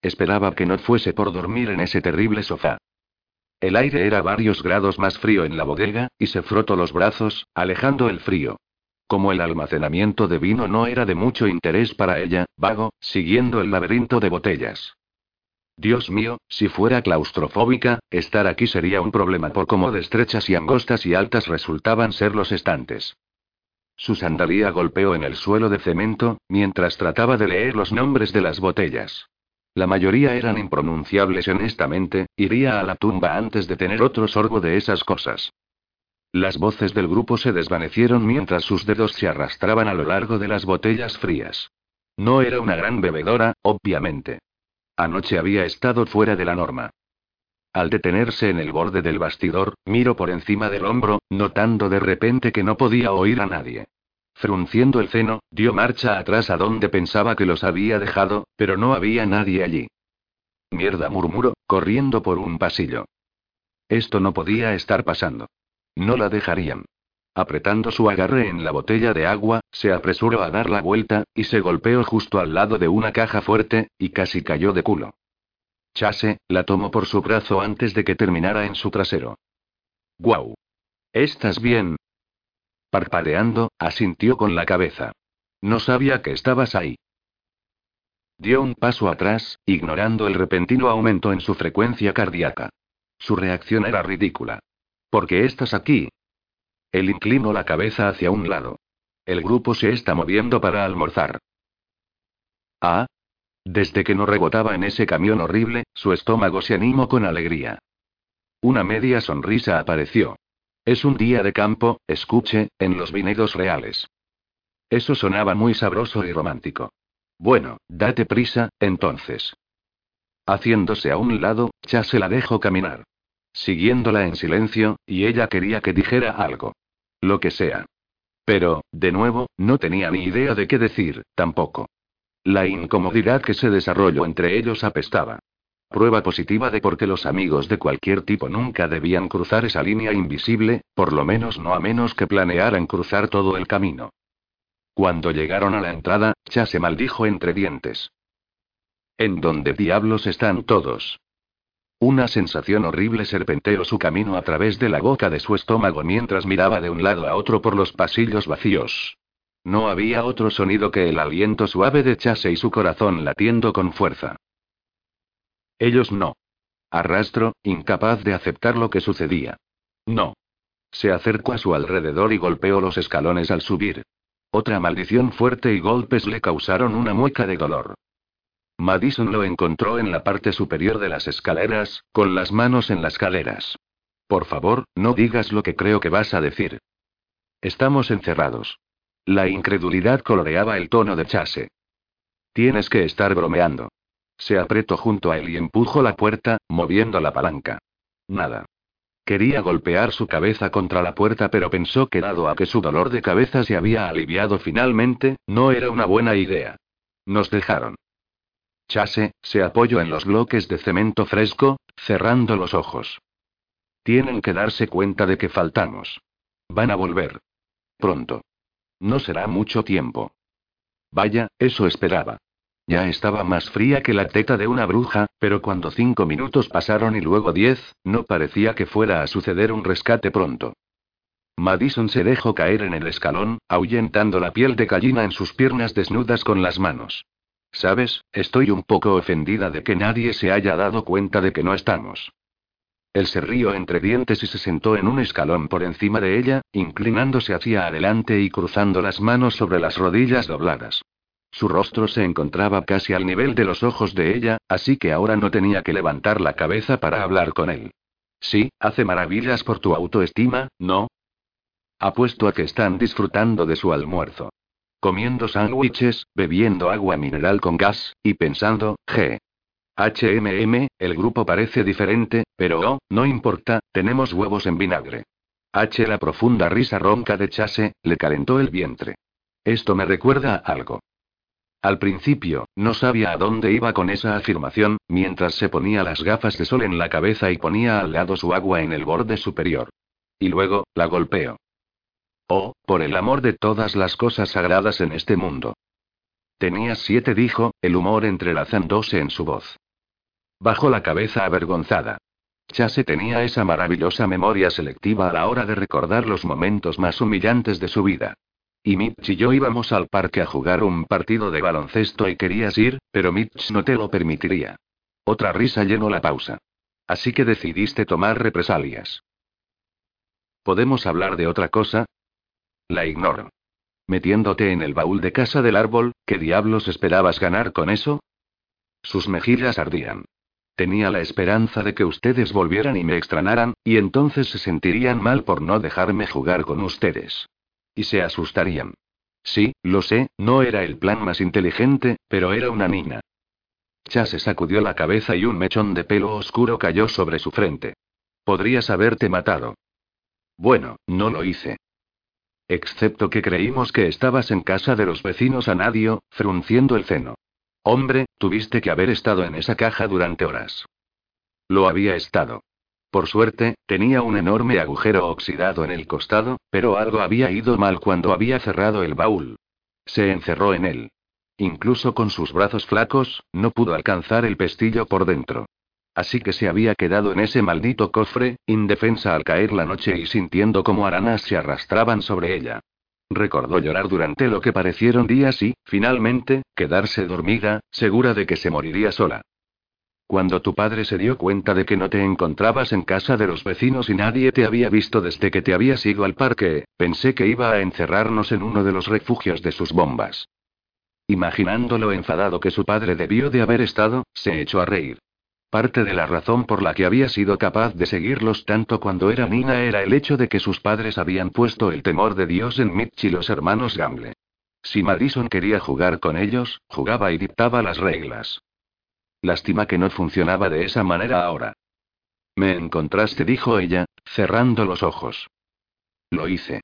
Esperaba que no fuese por dormir en ese terrible sofá. El aire era varios grados más frío en la bodega, y se frotó los brazos, alejando el frío. Como el almacenamiento de vino no era de mucho interés para ella, vago, siguiendo el laberinto de botellas. Dios mío, si fuera claustrofóbica, estar aquí sería un problema por cómo de estrechas y angostas y altas resultaban ser los estantes. Su sandalía golpeó en el suelo de cemento, mientras trataba de leer los nombres de las botellas. La mayoría eran impronunciables honestamente, iría a la tumba antes de tener otro sorbo de esas cosas. Las voces del grupo se desvanecieron mientras sus dedos se arrastraban a lo largo de las botellas frías. No era una gran bebedora, obviamente. Anoche había estado fuera de la norma. Al detenerse en el borde del bastidor, miró por encima del hombro, notando de repente que no podía oír a nadie. Frunciendo el ceno, dio marcha atrás a donde pensaba que los había dejado, pero no había nadie allí. Mierda, murmuró, corriendo por un pasillo. Esto no podía estar pasando. No la dejarían. Apretando su agarre en la botella de agua, se apresuró a dar la vuelta, y se golpeó justo al lado de una caja fuerte, y casi cayó de culo. Chase, la tomó por su brazo antes de que terminara en su trasero. ¡Guau! ¿Estás bien? Parpadeando, asintió con la cabeza. No sabía que estabas ahí. Dio un paso atrás, ignorando el repentino aumento en su frecuencia cardíaca. Su reacción era ridícula. ¿Por qué estás aquí? Él inclinó la cabeza hacia un lado. El grupo se está moviendo para almorzar. Ah, desde que no rebotaba en ese camión horrible, su estómago se animó con alegría. Una media sonrisa apareció. Es un día de campo, escuche, en los vinedos reales. Eso sonaba muy sabroso y romántico. Bueno, date prisa, entonces. Haciéndose a un lado, ya se la dejó caminar. Siguiéndola en silencio, y ella quería que dijera algo. Lo que sea. Pero, de nuevo, no tenía ni idea de qué decir, tampoco. La incomodidad que se desarrolló entre ellos apestaba. Prueba positiva de por qué los amigos de cualquier tipo nunca debían cruzar esa línea invisible, por lo menos no a menos que planearan cruzar todo el camino. Cuando llegaron a la entrada, ya se maldijo entre dientes. ¿En dónde diablos están todos? Una sensación horrible serpenteó su camino a través de la boca de su estómago mientras miraba de un lado a otro por los pasillos vacíos. No había otro sonido que el aliento suave de Chase y su corazón latiendo con fuerza. Ellos no. Arrastro, incapaz de aceptar lo que sucedía. No. Se acercó a su alrededor y golpeó los escalones al subir. Otra maldición fuerte y golpes le causaron una mueca de dolor. Madison lo encontró en la parte superior de las escaleras, con las manos en las caleras. Por favor, no digas lo que creo que vas a decir. Estamos encerrados. La incredulidad coloreaba el tono de Chase. Tienes que estar bromeando. Se apretó junto a él y empujó la puerta, moviendo la palanca. Nada. Quería golpear su cabeza contra la puerta, pero pensó que dado a que su dolor de cabeza se había aliviado finalmente, no era una buena idea. Nos dejaron. Chase, se apoyó en los bloques de cemento fresco, cerrando los ojos. Tienen que darse cuenta de que faltamos. Van a volver. Pronto. No será mucho tiempo. Vaya, eso esperaba. Ya estaba más fría que la teta de una bruja, pero cuando cinco minutos pasaron y luego diez, no parecía que fuera a suceder un rescate pronto. Madison se dejó caer en el escalón, ahuyentando la piel de gallina en sus piernas desnudas con las manos. Sabes, estoy un poco ofendida de que nadie se haya dado cuenta de que no estamos. Él se rió entre dientes y se sentó en un escalón por encima de ella, inclinándose hacia adelante y cruzando las manos sobre las rodillas dobladas. Su rostro se encontraba casi al nivel de los ojos de ella, así que ahora no tenía que levantar la cabeza para hablar con él. Sí, hace maravillas por tu autoestima, ¿no? Apuesto a que están disfrutando de su almuerzo. Comiendo sándwiches, bebiendo agua mineral con gas, y pensando, G. HMM, el grupo parece diferente, pero oh, no importa, tenemos huevos en vinagre. H. La profunda risa ronca de Chase, le calentó el vientre. Esto me recuerda a algo. Al principio, no sabía a dónde iba con esa afirmación, mientras se ponía las gafas de sol en la cabeza y ponía al lado su agua en el borde superior. Y luego, la golpeó. Oh, por el amor de todas las cosas sagradas en este mundo. Tenía siete, dijo, el humor entrelazándose en su voz. Bajó la cabeza avergonzada. Chase tenía esa maravillosa memoria selectiva a la hora de recordar los momentos más humillantes de su vida. Y Mitch y yo íbamos al parque a jugar un partido de baloncesto y querías ir, pero Mitch no te lo permitiría. Otra risa llenó la pausa. Así que decidiste tomar represalias. ¿Podemos hablar de otra cosa? La ignoro. Metiéndote en el baúl de casa del árbol, ¿qué diablos esperabas ganar con eso? Sus mejillas ardían. Tenía la esperanza de que ustedes volvieran y me extranaran, y entonces se sentirían mal por no dejarme jugar con ustedes. Y se asustarían. Sí, lo sé, no era el plan más inteligente, pero era una niña. Chase sacudió la cabeza y un mechón de pelo oscuro cayó sobre su frente. Podrías haberte matado. Bueno, no lo hice. Excepto que creímos que estabas en casa de los vecinos a Nadio, frunciendo el ceno. Hombre, tuviste que haber estado en esa caja durante horas. Lo había estado. Por suerte, tenía un enorme agujero oxidado en el costado, pero algo había ido mal cuando había cerrado el baúl. Se encerró en él. Incluso con sus brazos flacos, no pudo alcanzar el pestillo por dentro. Así que se había quedado en ese maldito cofre, indefensa al caer la noche y sintiendo como aranas se arrastraban sobre ella. Recordó llorar durante lo que parecieron días y, finalmente, quedarse dormida, segura de que se moriría sola. Cuando tu padre se dio cuenta de que no te encontrabas en casa de los vecinos y nadie te había visto desde que te habías ido al parque, pensé que iba a encerrarnos en uno de los refugios de sus bombas. Imaginando lo enfadado que su padre debió de haber estado, se echó a reír. Parte de la razón por la que había sido capaz de seguirlos tanto cuando era niña era el hecho de que sus padres habían puesto el temor de Dios en Mitch y los hermanos Gamble. Si Madison quería jugar con ellos, jugaba y dictaba las reglas. Lástima que no funcionaba de esa manera ahora. Me encontraste, dijo ella, cerrando los ojos. Lo hice.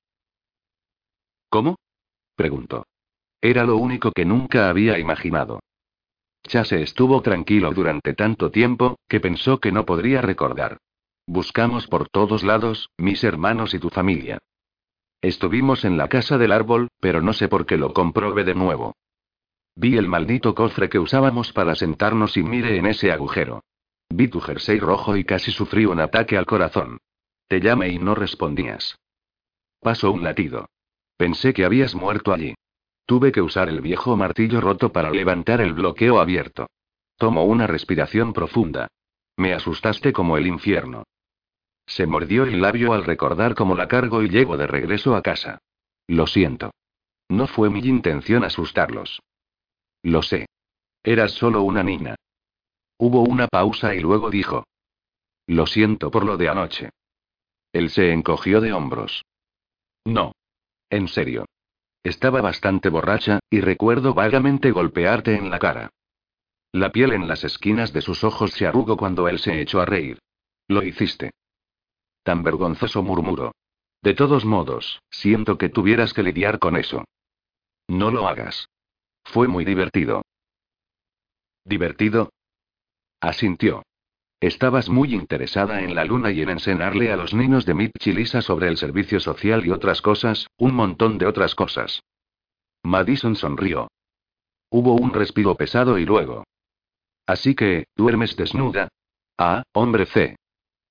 ¿Cómo? preguntó. Era lo único que nunca había imaginado. Chase estuvo tranquilo durante tanto tiempo, que pensó que no podría recordar. Buscamos por todos lados, mis hermanos y tu familia. Estuvimos en la casa del árbol, pero no sé por qué lo comprobé de nuevo. Vi el maldito cofre que usábamos para sentarnos y mire en ese agujero. Vi tu jersey rojo y casi sufrí un ataque al corazón. Te llamé y no respondías. Pasó un latido. Pensé que habías muerto allí. Tuve que usar el viejo martillo roto para levantar el bloqueo abierto. Tomó una respiración profunda. Me asustaste como el infierno. Se mordió el labio al recordar cómo la cargo y llego de regreso a casa. Lo siento. No fue mi intención asustarlos. Lo sé. Eras solo una niña. Hubo una pausa y luego dijo. Lo siento por lo de anoche. Él se encogió de hombros. No. En serio. Estaba bastante borracha, y recuerdo vagamente golpearte en la cara. La piel en las esquinas de sus ojos se arrugó cuando él se echó a reír. Lo hiciste. Tan vergonzoso murmuró. De todos modos, siento que tuvieras que lidiar con eso. No lo hagas. Fue muy divertido. ¿Divertido? Asintió. Estabas muy interesada en la luna y en enseñarle a los niños de Mitchilisa sobre el servicio social y otras cosas, un montón de otras cosas. Madison sonrió. Hubo un respiro pesado y luego. Así que, ¿duermes desnuda? Ah, hombre C.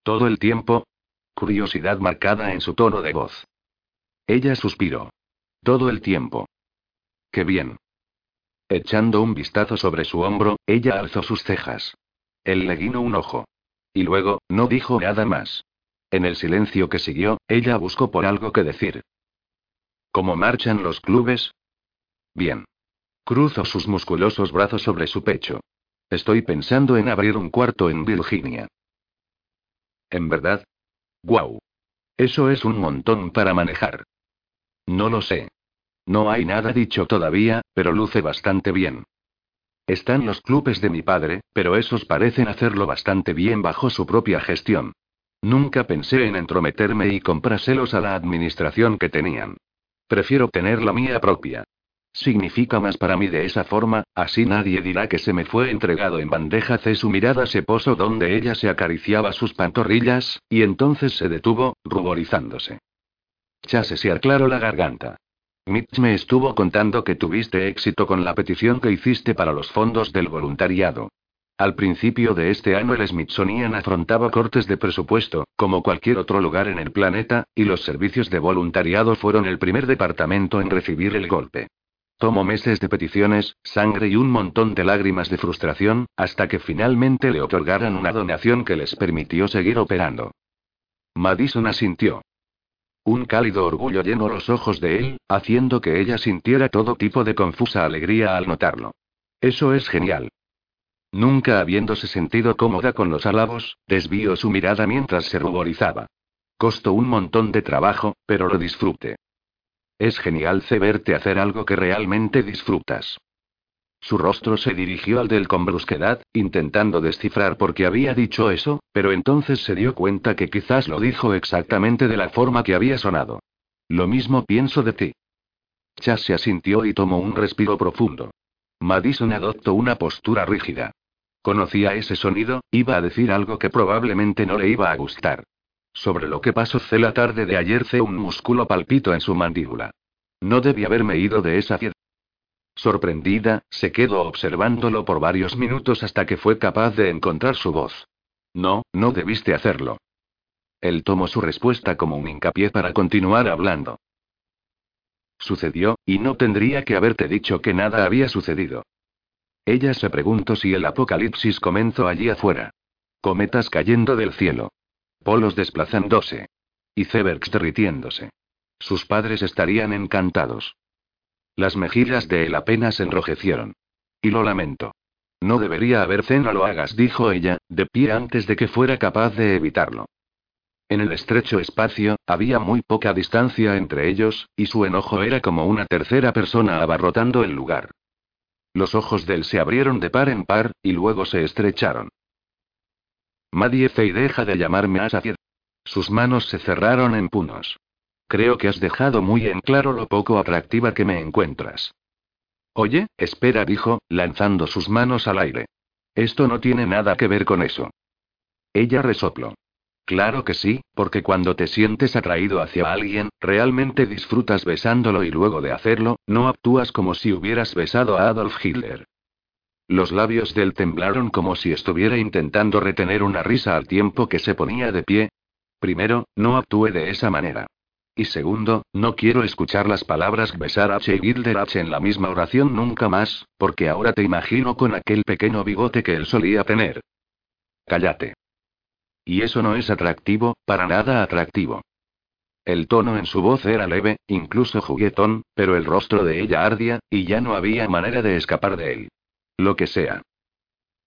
¿Todo el tiempo? Curiosidad marcada en su tono de voz. Ella suspiró. Todo el tiempo. Qué bien. Echando un vistazo sobre su hombro, ella alzó sus cejas. Él le guiñó un ojo. Y luego, no dijo nada más. En el silencio que siguió, ella buscó por algo que decir. ¿Cómo marchan los clubes? Bien. Cruzó sus musculosos brazos sobre su pecho. Estoy pensando en abrir un cuarto en Virginia. ¿En verdad? ¡Guau! Eso es un montón para manejar. No lo sé. No hay nada dicho todavía, pero luce bastante bien. Están los clubes de mi padre, pero esos parecen hacerlo bastante bien bajo su propia gestión. Nunca pensé en entrometerme y comprárselos a la administración que tenían. Prefiero tener la mía propia. Significa más para mí de esa forma, así nadie dirá que se me fue entregado en bandeja C. Su mirada se posó donde ella se acariciaba sus pantorrillas, y entonces se detuvo, ruborizándose. Chase se aclaró la garganta. Mitch me estuvo contando que tuviste éxito con la petición que hiciste para los fondos del voluntariado. Al principio de este año el Smithsonian afrontaba cortes de presupuesto, como cualquier otro lugar en el planeta, y los servicios de voluntariado fueron el primer departamento en recibir el golpe. Tomó meses de peticiones, sangre y un montón de lágrimas de frustración, hasta que finalmente le otorgaran una donación que les permitió seguir operando. Madison asintió. Un cálido orgullo llenó los ojos de él, haciendo que ella sintiera todo tipo de confusa alegría al notarlo. Eso es genial. Nunca habiéndose sentido cómoda con los alabos, desvió su mirada mientras se ruborizaba. Costó un montón de trabajo, pero lo disfrute. Es genial verte hacer algo que realmente disfrutas. Su rostro se dirigió al del con brusquedad, intentando descifrar por qué había dicho eso, pero entonces se dio cuenta que quizás lo dijo exactamente de la forma que había sonado. Lo mismo pienso de ti. Chas se asintió y tomó un respiro profundo. Madison adoptó una postura rígida. Conocía ese sonido, iba a decir algo que probablemente no le iba a gustar. Sobre lo que pasó la tarde de ayer, un músculo palpito en su mandíbula. No debí haberme ido de esa fiesta. Sorprendida, se quedó observándolo por varios minutos hasta que fue capaz de encontrar su voz. No, no debiste hacerlo. Él tomó su respuesta como un hincapié para continuar hablando. Sucedió, y no tendría que haberte dicho que nada había sucedido. Ella se preguntó si el apocalipsis comenzó allí afuera. Cometas cayendo del cielo. Polos desplazándose. Y Zebergs derritiéndose. Sus padres estarían encantados. Las mejillas de él apenas enrojecieron. Y lo lamento. No debería haber no lo hagas, dijo ella, de pie antes de que fuera capaz de evitarlo. En el estrecho espacio, había muy poca distancia entre ellos, y su enojo era como una tercera persona abarrotando el lugar. Los ojos de él se abrieron de par en par, y luego se estrecharon. Madie Fey deja de llamarme Asafir. Sus manos se cerraron en puños. Creo que has dejado muy en claro lo poco atractiva que me encuentras. Oye, espera, dijo, lanzando sus manos al aire. Esto no tiene nada que ver con eso. Ella resopló. Claro que sí, porque cuando te sientes atraído hacia alguien, realmente disfrutas besándolo y luego de hacerlo, no actúas como si hubieras besado a Adolf Hitler. Los labios de él temblaron como si estuviera intentando retener una risa al tiempo que se ponía de pie. Primero, no actúe de esa manera. Y segundo, no quiero escuchar las palabras besar H y Gilder H en la misma oración nunca más, porque ahora te imagino con aquel pequeño bigote que él solía tener. Cállate. Y eso no es atractivo, para nada atractivo. El tono en su voz era leve, incluso juguetón, pero el rostro de ella ardía, y ya no había manera de escapar de él. Lo que sea.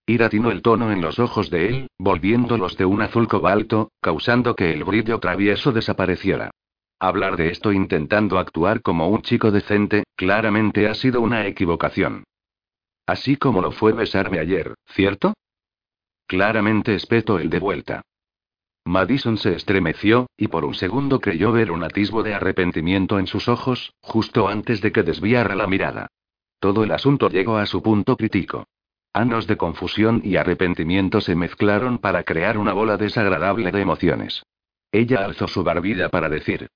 Ira atinó el tono en los ojos de él, volviéndolos de un azul cobalto, causando que el brillo travieso desapareciera. Hablar de esto intentando actuar como un chico decente, claramente ha sido una equivocación. Así como lo fue besarme ayer, ¿cierto? Claramente espetó el de vuelta. Madison se estremeció, y por un segundo creyó ver un atisbo de arrepentimiento en sus ojos, justo antes de que desviara la mirada. Todo el asunto llegó a su punto crítico. Años de confusión y arrepentimiento se mezclaron para crear una bola desagradable de emociones. Ella alzó su barbilla para decir.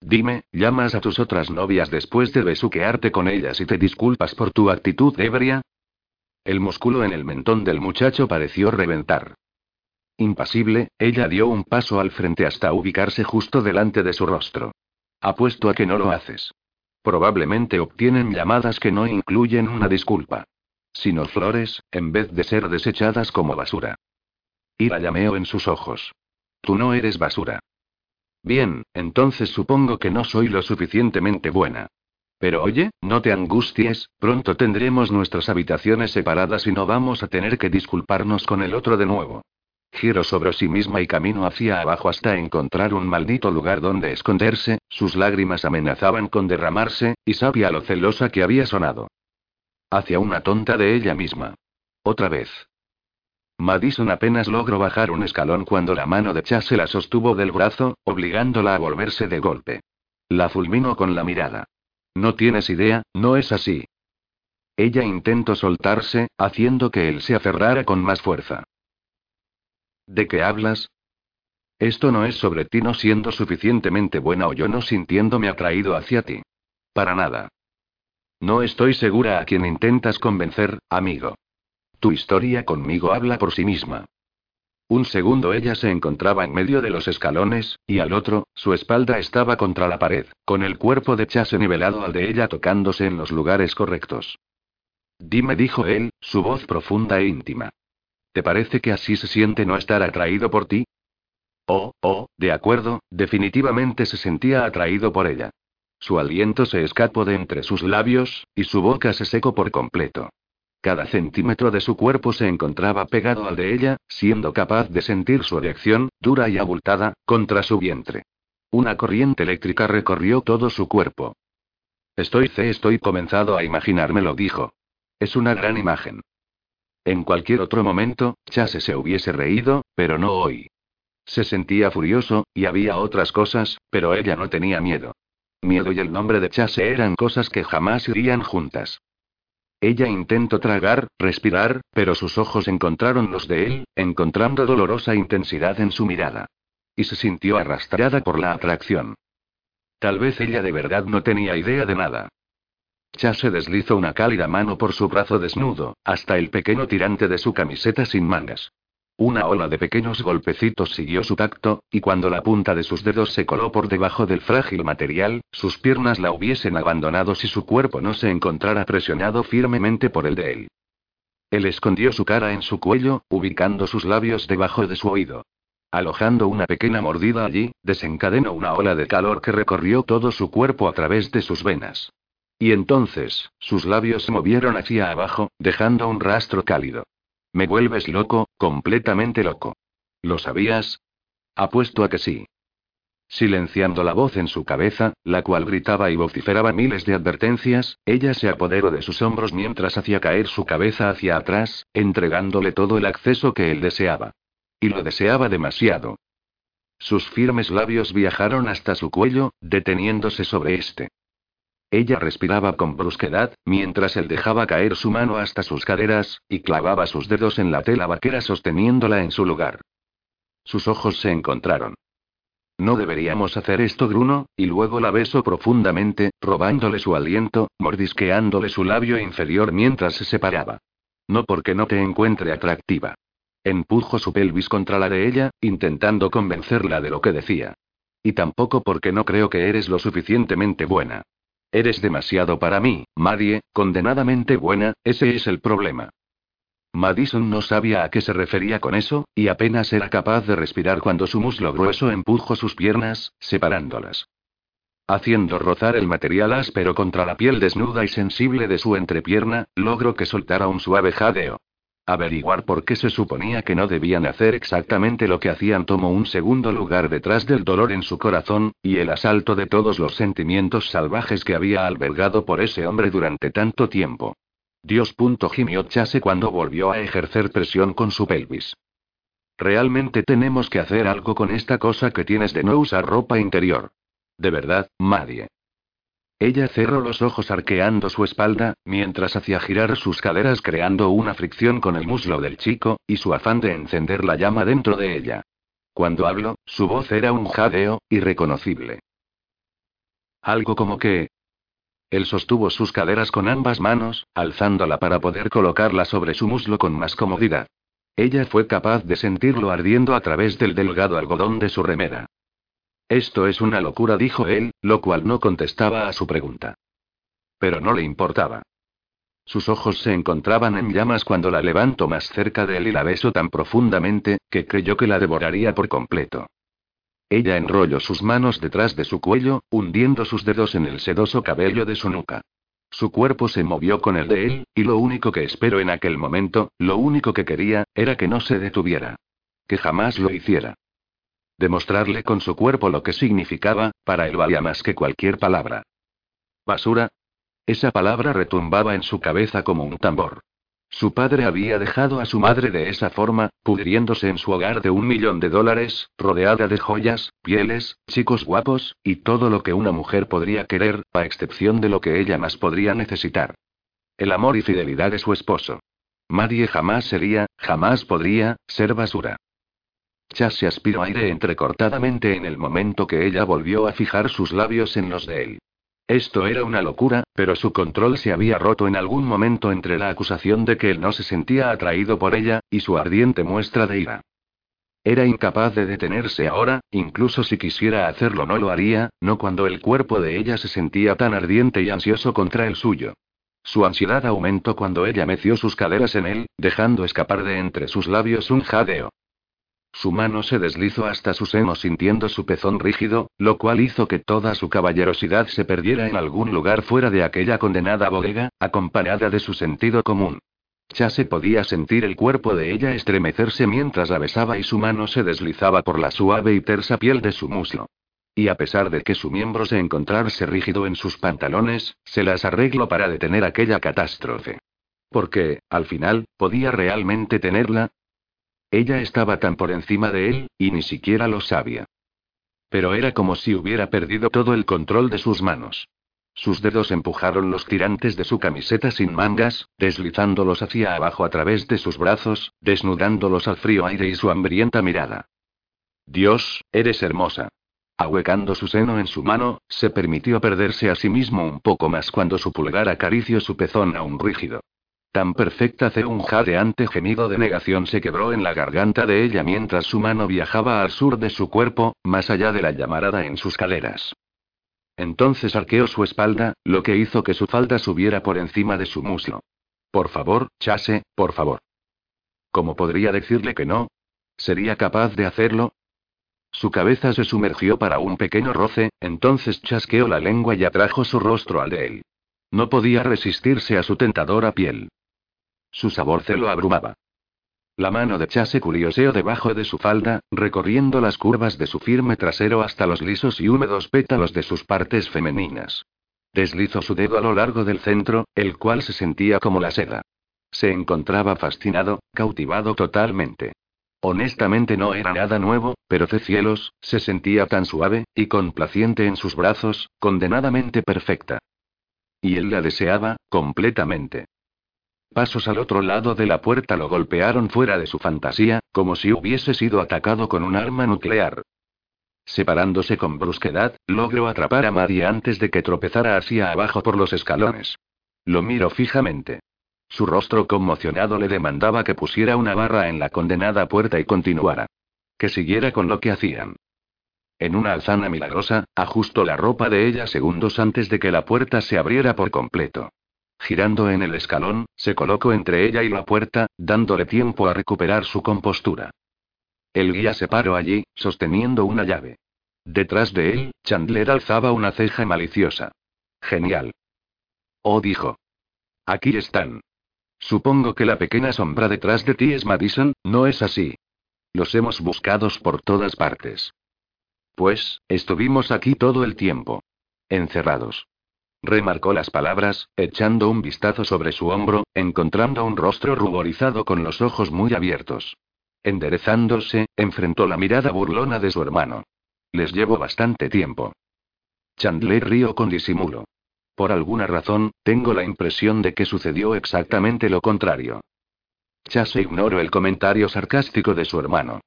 Dime, ¿llamas a tus otras novias después de besuquearte con ellas y te disculpas por tu actitud ebria? El músculo en el mentón del muchacho pareció reventar. Impasible, ella dio un paso al frente hasta ubicarse justo delante de su rostro. Apuesto a que no lo haces. Probablemente obtienen llamadas que no incluyen una disculpa. Sino flores, en vez de ser desechadas como basura. Ira llameó en sus ojos. Tú no eres basura. Bien, entonces supongo que no soy lo suficientemente buena. Pero oye, no te angusties, pronto tendremos nuestras habitaciones separadas y no vamos a tener que disculparnos con el otro de nuevo. Giró sobre sí misma y camino hacia abajo hasta encontrar un maldito lugar donde esconderse, sus lágrimas amenazaban con derramarse, y sabía lo celosa que había sonado. Hacia una tonta de ella misma. Otra vez. Madison apenas logró bajar un escalón cuando la mano de Chase la sostuvo del brazo, obligándola a volverse de golpe. La fulminó con la mirada. No tienes idea, no es así. Ella intentó soltarse, haciendo que él se aferrara con más fuerza. ¿De qué hablas? Esto no es sobre ti no siendo suficientemente buena o yo no sintiéndome atraído hacia ti. Para nada. No estoy segura a quien intentas convencer, amigo. Tu historia conmigo habla por sí misma. Un segundo ella se encontraba en medio de los escalones, y al otro, su espalda estaba contra la pared, con el cuerpo de Chase nivelado al de ella tocándose en los lugares correctos. Dime, dijo él, su voz profunda e íntima. ¿Te parece que así se siente no estar atraído por ti? Oh, oh, de acuerdo, definitivamente se sentía atraído por ella. Su aliento se escapó de entre sus labios, y su boca se secó por completo. Cada centímetro de su cuerpo se encontraba pegado al de ella, siendo capaz de sentir su erección, dura y abultada, contra su vientre. Una corriente eléctrica recorrió todo su cuerpo. Estoy C, estoy comenzado a imaginármelo, dijo. Es una gran imagen. En cualquier otro momento, Chase se hubiese reído, pero no hoy. Se sentía furioso, y había otras cosas, pero ella no tenía miedo. Miedo y el nombre de Chase eran cosas que jamás irían juntas. Ella intentó tragar, respirar, pero sus ojos encontraron los de él, encontrando dolorosa intensidad en su mirada. Y se sintió arrastrada por la atracción. Tal vez ella de verdad no tenía idea de nada. Chase deslizó una cálida mano por su brazo desnudo, hasta el pequeño tirante de su camiseta sin mangas. Una ola de pequeños golpecitos siguió su tacto, y cuando la punta de sus dedos se coló por debajo del frágil material, sus piernas la hubiesen abandonado si su cuerpo no se encontrara presionado firmemente por el de él. Él escondió su cara en su cuello, ubicando sus labios debajo de su oído. Alojando una pequeña mordida allí, desencadenó una ola de calor que recorrió todo su cuerpo a través de sus venas. Y entonces, sus labios se movieron hacia abajo, dejando un rastro cálido. Me vuelves loco, completamente loco. ¿Lo sabías? Apuesto a que sí. Silenciando la voz en su cabeza, la cual gritaba y vociferaba miles de advertencias, ella se apoderó de sus hombros mientras hacía caer su cabeza hacia atrás, entregándole todo el acceso que él deseaba. Y lo deseaba demasiado. Sus firmes labios viajaron hasta su cuello, deteniéndose sobre este. Ella respiraba con brusquedad, mientras él dejaba caer su mano hasta sus caderas, y clavaba sus dedos en la tela vaquera sosteniéndola en su lugar. Sus ojos se encontraron. No deberíamos hacer esto, Bruno, y luego la besó profundamente, robándole su aliento, mordisqueándole su labio inferior mientras se separaba. No porque no te encuentre atractiva. Empujo su pelvis contra la de ella, intentando convencerla de lo que decía. Y tampoco porque no creo que eres lo suficientemente buena. Eres demasiado para mí, Maddie, condenadamente buena, ese es el problema. Madison no sabía a qué se refería con eso, y apenas era capaz de respirar cuando su muslo grueso empujó sus piernas, separándolas. Haciendo rozar el material áspero contra la piel desnuda y sensible de su entrepierna, logró que soltara un suave jadeo. Averiguar por qué se suponía que no debían hacer exactamente lo que hacían tomó un segundo lugar detrás del dolor en su corazón, y el asalto de todos los sentimientos salvajes que había albergado por ese hombre durante tanto tiempo. Dios. gimió Chase cuando volvió a ejercer presión con su pelvis. Realmente tenemos que hacer algo con esta cosa que tienes de no usar ropa interior. De verdad, Madie. Ella cerró los ojos arqueando su espalda, mientras hacía girar sus caderas creando una fricción con el muslo del chico, y su afán de encender la llama dentro de ella. Cuando habló, su voz era un jadeo, irreconocible. Algo como que... Él sostuvo sus caderas con ambas manos, alzándola para poder colocarla sobre su muslo con más comodidad. Ella fue capaz de sentirlo ardiendo a través del delgado algodón de su remera. Esto es una locura, dijo él, lo cual no contestaba a su pregunta. Pero no le importaba. Sus ojos se encontraban en llamas cuando la levantó más cerca de él y la besó tan profundamente, que creyó que la devoraría por completo. Ella enrolló sus manos detrás de su cuello, hundiendo sus dedos en el sedoso cabello de su nuca. Su cuerpo se movió con el de él, y lo único que esperó en aquel momento, lo único que quería, era que no se detuviera. Que jamás lo hiciera. Demostrarle con su cuerpo lo que significaba, para él valía más que cualquier palabra. ¿Basura? Esa palabra retumbaba en su cabeza como un tambor. Su padre había dejado a su madre de esa forma, pudriéndose en su hogar de un millón de dólares, rodeada de joyas, pieles, chicos guapos, y todo lo que una mujer podría querer, a excepción de lo que ella más podría necesitar. El amor y fidelidad de su esposo. Nadie jamás sería, jamás podría, ser basura. Chas se aspiró aire entrecortadamente en el momento que ella volvió a fijar sus labios en los de él. Esto era una locura, pero su control se había roto en algún momento entre la acusación de que él no se sentía atraído por ella, y su ardiente muestra de ira. Era incapaz de detenerse ahora, incluso si quisiera hacerlo no lo haría, no cuando el cuerpo de ella se sentía tan ardiente y ansioso contra el suyo. Su ansiedad aumentó cuando ella meció sus caderas en él, dejando escapar de entre sus labios un jadeo. Su mano se deslizó hasta su seno sintiendo su pezón rígido, lo cual hizo que toda su caballerosidad se perdiera en algún lugar fuera de aquella condenada bodega, acompañada de su sentido común. Chase podía sentir el cuerpo de ella estremecerse mientras la besaba y su mano se deslizaba por la suave y tersa piel de su muslo. Y a pesar de que su miembro se encontrarse rígido en sus pantalones, se las arregló para detener aquella catástrofe. Porque, al final, podía realmente tenerla, ella estaba tan por encima de él, y ni siquiera lo sabía. Pero era como si hubiera perdido todo el control de sus manos. Sus dedos empujaron los tirantes de su camiseta sin mangas, deslizándolos hacia abajo a través de sus brazos, desnudándolos al frío aire y su hambrienta mirada. Dios, eres hermosa. Ahuecando su seno en su mano, se permitió perderse a sí mismo un poco más cuando su pulgar acarició su pezón aún rígido. Tan perfecta fue un jadeante gemido de negación se quebró en la garganta de ella mientras su mano viajaba al sur de su cuerpo, más allá de la llamarada en sus caderas. Entonces arqueó su espalda, lo que hizo que su falda subiera por encima de su muslo. Por favor, Chase, por favor. ¿Cómo podría decirle que no? ¿Sería capaz de hacerlo? Su cabeza se sumergió para un pequeño roce, entonces chasqueó la lengua y atrajo su rostro al de él. No podía resistirse a su tentadora piel. Su sabor se lo abrumaba. La mano de Chase curioseó debajo de su falda, recorriendo las curvas de su firme trasero hasta los lisos y húmedos pétalos de sus partes femeninas. Deslizó su dedo a lo largo del centro, el cual se sentía como la seda. Se encontraba fascinado, cautivado totalmente. Honestamente no era nada nuevo, pero de cielos, se sentía tan suave, y complaciente en sus brazos, condenadamente perfecta. Y él la deseaba, completamente. Pasos al otro lado de la puerta lo golpearon fuera de su fantasía, como si hubiese sido atacado con un arma nuclear. Separándose con brusquedad, logró atrapar a Maddie antes de que tropezara hacia abajo por los escalones. Lo miró fijamente. Su rostro conmocionado le demandaba que pusiera una barra en la condenada puerta y continuara. Que siguiera con lo que hacían. En una alzana milagrosa, ajustó la ropa de ella segundos antes de que la puerta se abriera por completo. Girando en el escalón, se colocó entre ella y la puerta, dándole tiempo a recuperar su compostura. El guía se paró allí, sosteniendo una llave. Detrás de él, Chandler alzaba una ceja maliciosa. Genial. Oh, dijo. Aquí están. Supongo que la pequeña sombra detrás de ti es Madison, ¿no es así? Los hemos buscados por todas partes. Pues, estuvimos aquí todo el tiempo. Encerrados. Remarcó las palabras, echando un vistazo sobre su hombro, encontrando un rostro ruborizado con los ojos muy abiertos. Enderezándose, enfrentó la mirada burlona de su hermano. Les llevo bastante tiempo. Chandler rió con disimulo. Por alguna razón, tengo la impresión de que sucedió exactamente lo contrario. Chase ignoró el comentario sarcástico de su hermano.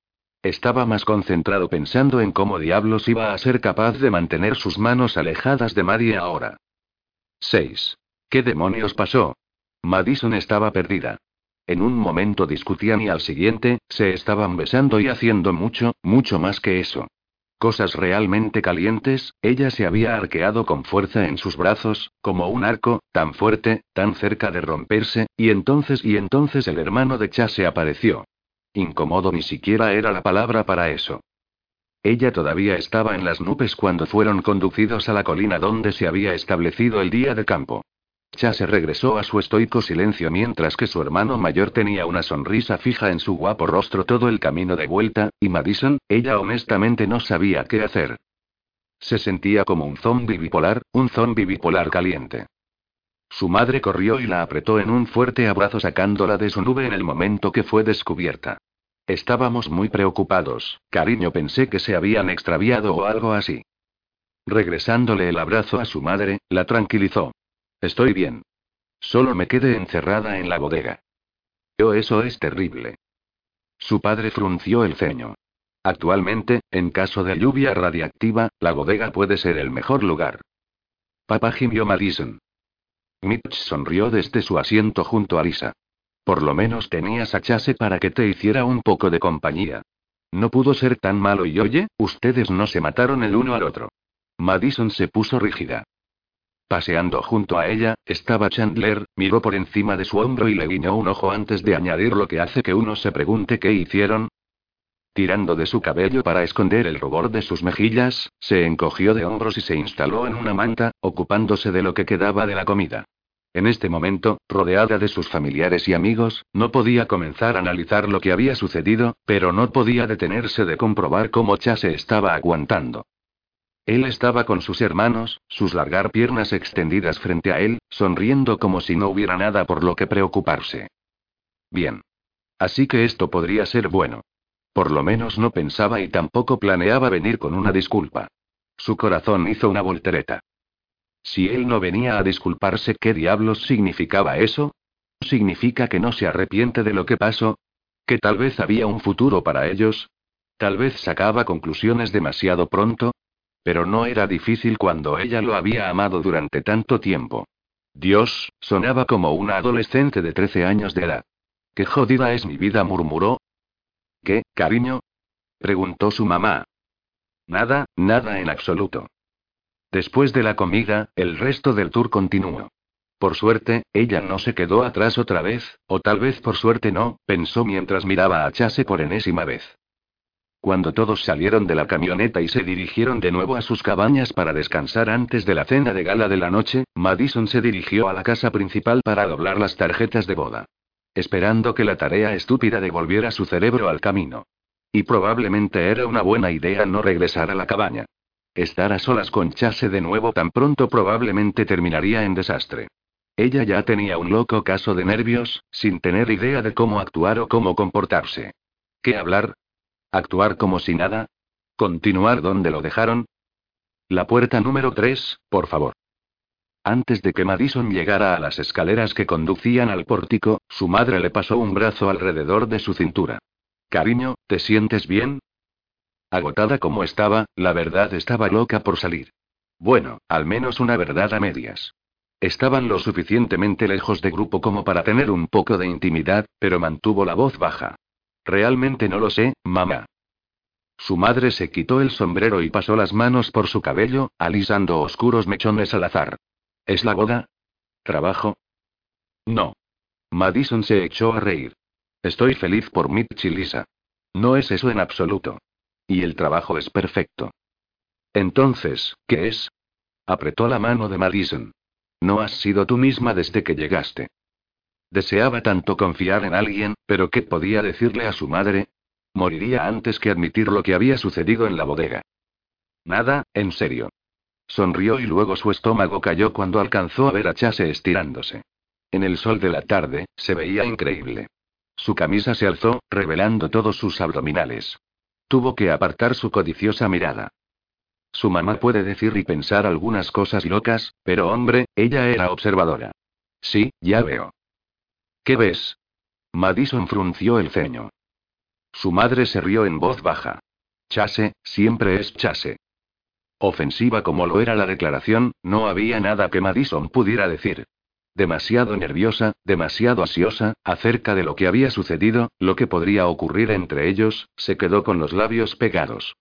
Estaba más concentrado pensando en cómo diablos iba a ser capaz de mantener sus manos alejadas de Maddie ahora. 6. ¿Qué demonios pasó? Madison estaba perdida. En un momento discutían y al siguiente, se estaban besando y haciendo mucho, mucho más que eso. Cosas realmente calientes, ella se había arqueado con fuerza en sus brazos, como un arco, tan fuerte, tan cerca de romperse, y entonces y entonces el hermano de Chase apareció. Incómodo ni siquiera era la palabra para eso. Ella todavía estaba en las nubes cuando fueron conducidos a la colina donde se había establecido el día de campo. Chase regresó a su estoico silencio mientras que su hermano mayor tenía una sonrisa fija en su guapo rostro todo el camino de vuelta, y Madison, ella honestamente no sabía qué hacer. Se sentía como un zombi bipolar, un zombi bipolar caliente. Su madre corrió y la apretó en un fuerte abrazo sacándola de su nube en el momento que fue descubierta. Estábamos muy preocupados, cariño pensé que se habían extraviado o algo así. Regresándole el abrazo a su madre, la tranquilizó. Estoy bien. Solo me quedé encerrada en la bodega. Oh, eso es terrible. Su padre frunció el ceño. Actualmente, en caso de lluvia radiactiva, la bodega puede ser el mejor lugar. Papá gimió Madison. Mitch sonrió desde su asiento junto a Lisa. Por lo menos tenías a Chase para que te hiciera un poco de compañía. No pudo ser tan malo y oye, ustedes no se mataron el uno al otro. Madison se puso rígida. Paseando junto a ella, estaba Chandler, miró por encima de su hombro y le guiñó un ojo antes de añadir lo que hace que uno se pregunte qué hicieron. Tirando de su cabello para esconder el rubor de sus mejillas, se encogió de hombros y se instaló en una manta, ocupándose de lo que quedaba de la comida. En este momento, rodeada de sus familiares y amigos, no podía comenzar a analizar lo que había sucedido, pero no podía detenerse de comprobar cómo Chase estaba aguantando. Él estaba con sus hermanos, sus largar piernas extendidas frente a él, sonriendo como si no hubiera nada por lo que preocuparse. Bien. Así que esto podría ser bueno. Por lo menos no pensaba y tampoco planeaba venir con una disculpa. Su corazón hizo una voltereta. Si él no venía a disculparse, ¿qué diablos significaba eso? ¿Significa que no se arrepiente de lo que pasó? ¿Que tal vez había un futuro para ellos? ¿Tal vez sacaba conclusiones demasiado pronto? Pero no era difícil cuando ella lo había amado durante tanto tiempo. Dios, sonaba como una adolescente de 13 años de edad. Qué jodida es mi vida, murmuró. ¿Qué, cariño? preguntó su mamá. Nada, nada en absoluto. Después de la comida, el resto del tour continuó. Por suerte, ella no se quedó atrás otra vez, o tal vez por suerte no, pensó mientras miraba a Chase por enésima vez. Cuando todos salieron de la camioneta y se dirigieron de nuevo a sus cabañas para descansar antes de la cena de gala de la noche, Madison se dirigió a la casa principal para doblar las tarjetas de boda. Esperando que la tarea estúpida devolviera su cerebro al camino. Y probablemente era una buena idea no regresar a la cabaña. Estar a solas con Chase de nuevo tan pronto probablemente terminaría en desastre. Ella ya tenía un loco caso de nervios, sin tener idea de cómo actuar o cómo comportarse. ¿Qué hablar? ¿Actuar como si nada? ¿Continuar donde lo dejaron? La puerta número 3, por favor. Antes de que Madison llegara a las escaleras que conducían al pórtico, su madre le pasó un brazo alrededor de su cintura. Cariño, ¿te sientes bien? Agotada como estaba, la verdad estaba loca por salir. Bueno, al menos una verdad a medias. Estaban lo suficientemente lejos de grupo como para tener un poco de intimidad, pero mantuvo la voz baja. Realmente no lo sé, mamá. Su madre se quitó el sombrero y pasó las manos por su cabello, alisando oscuros mechones al azar. ¿Es la boda? ¿Trabajo? No. Madison se echó a reír. Estoy feliz por Mitch y Lisa. No es eso en absoluto. Y el trabajo es perfecto. Entonces, ¿qué es? Apretó la mano de Madison. No has sido tú misma desde que llegaste. Deseaba tanto confiar en alguien, pero ¿qué podía decirle a su madre? Moriría antes que admitir lo que había sucedido en la bodega. Nada, en serio. Sonrió y luego su estómago cayó cuando alcanzó a ver a Chase estirándose. En el sol de la tarde, se veía increíble. Su camisa se alzó, revelando todos sus abdominales. Tuvo que apartar su codiciosa mirada. Su mamá puede decir y pensar algunas cosas locas, pero hombre, ella era observadora. Sí, ya veo. ¿Qué ves? Madison frunció el ceño. Su madre se rió en voz baja. Chase, siempre es Chase. Ofensiva como lo era la declaración, no había nada que Madison pudiera decir. Demasiado nerviosa, demasiado ansiosa, acerca de lo que había sucedido, lo que podría ocurrir entre ellos, se quedó con los labios pegados.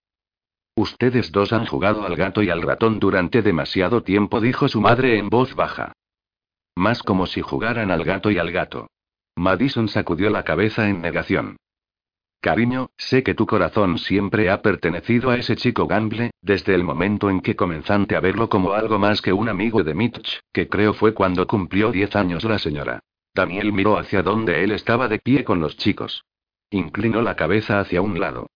Ustedes dos han jugado al gato y al ratón durante demasiado tiempo, dijo su madre en voz baja. Más como si jugaran al gato y al gato. Madison sacudió la cabeza en negación. Cariño, sé que tu corazón siempre ha pertenecido a ese chico Gamble, desde el momento en que comenzaste a verlo como algo más que un amigo de Mitch, que creo fue cuando cumplió diez años la señora. Daniel miró hacia donde él estaba de pie con los chicos. Inclinó la cabeza hacia un lado.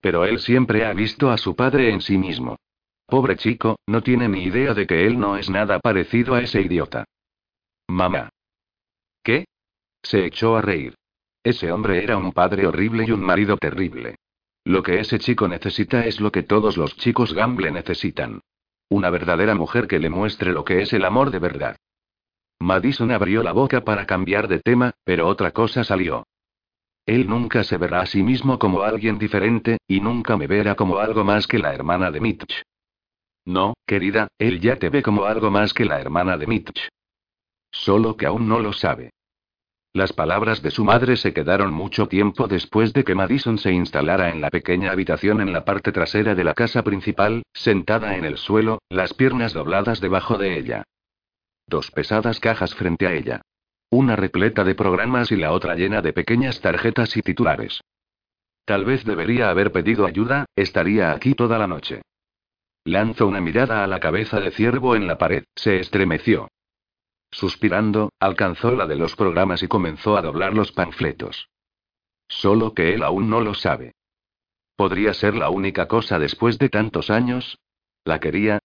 Pero él siempre ha visto a su padre en sí mismo. Pobre chico, no tiene ni idea de que él no es nada parecido a ese idiota. Mamá. ¿Qué? Se echó a reír. Ese hombre era un padre horrible y un marido terrible. Lo que ese chico necesita es lo que todos los chicos Gamble necesitan. Una verdadera mujer que le muestre lo que es el amor de verdad. Madison abrió la boca para cambiar de tema, pero otra cosa salió. Él nunca se verá a sí mismo como alguien diferente, y nunca me verá como algo más que la hermana de Mitch. No, querida, él ya te ve como algo más que la hermana de Mitch. Solo que aún no lo sabe. Las palabras de su madre se quedaron mucho tiempo después de que Madison se instalara en la pequeña habitación en la parte trasera de la casa principal, sentada en el suelo, las piernas dobladas debajo de ella. Dos pesadas cajas frente a ella. Una repleta de programas y la otra llena de pequeñas tarjetas y titulares. Tal vez debería haber pedido ayuda, estaría aquí toda la noche. Lanzó una mirada a la cabeza de ciervo en la pared, se estremeció. Suspirando, alcanzó la de los programas y comenzó a doblar los panfletos. Solo que él aún no lo sabe. ¿Podría ser la única cosa después de tantos años? ¿La quería?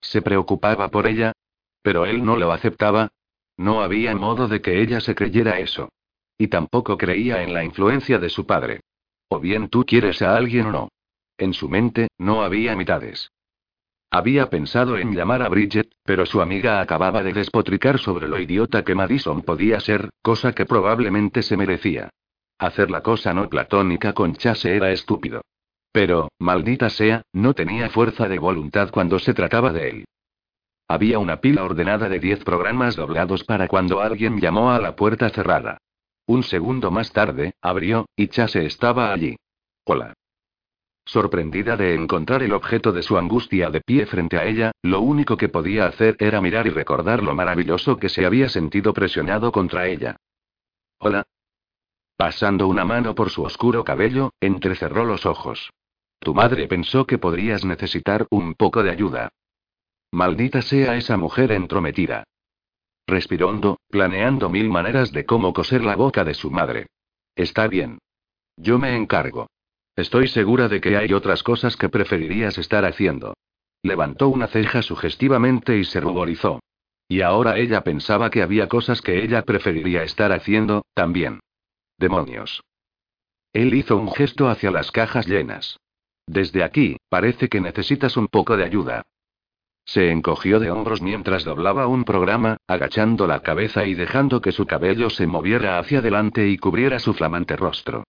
¿Se preocupaba por ella? Pero él no lo aceptaba. No había modo de que ella se creyera eso. Y tampoco creía en la influencia de su padre. O bien tú quieres a alguien o no. En su mente, no había mitades. Había pensado en llamar a Bridget, pero su amiga acababa de despotricar sobre lo idiota que Madison podía ser, cosa que probablemente se merecía. Hacer la cosa no platónica con Chase era estúpido. Pero, maldita sea, no tenía fuerza de voluntad cuando se trataba de él. Había una pila ordenada de diez programas doblados para cuando alguien llamó a la puerta cerrada. Un segundo más tarde, abrió, y Chase estaba allí. Hola. Sorprendida de encontrar el objeto de su angustia de pie frente a ella, lo único que podía hacer era mirar y recordar lo maravilloso que se había sentido presionado contra ella. Hola. Pasando una mano por su oscuro cabello, entrecerró los ojos. Tu madre pensó que podrías necesitar un poco de ayuda. Maldita sea esa mujer entrometida. Respiró hondo, planeando mil maneras de cómo coser la boca de su madre. Está bien. Yo me encargo. Estoy segura de que hay otras cosas que preferirías estar haciendo. Levantó una ceja sugestivamente y se ruborizó. Y ahora ella pensaba que había cosas que ella preferiría estar haciendo, también. Demonios. Él hizo un gesto hacia las cajas llenas. Desde aquí, parece que necesitas un poco de ayuda. Se encogió de hombros mientras doblaba un programa, agachando la cabeza y dejando que su cabello se moviera hacia adelante y cubriera su flamante rostro.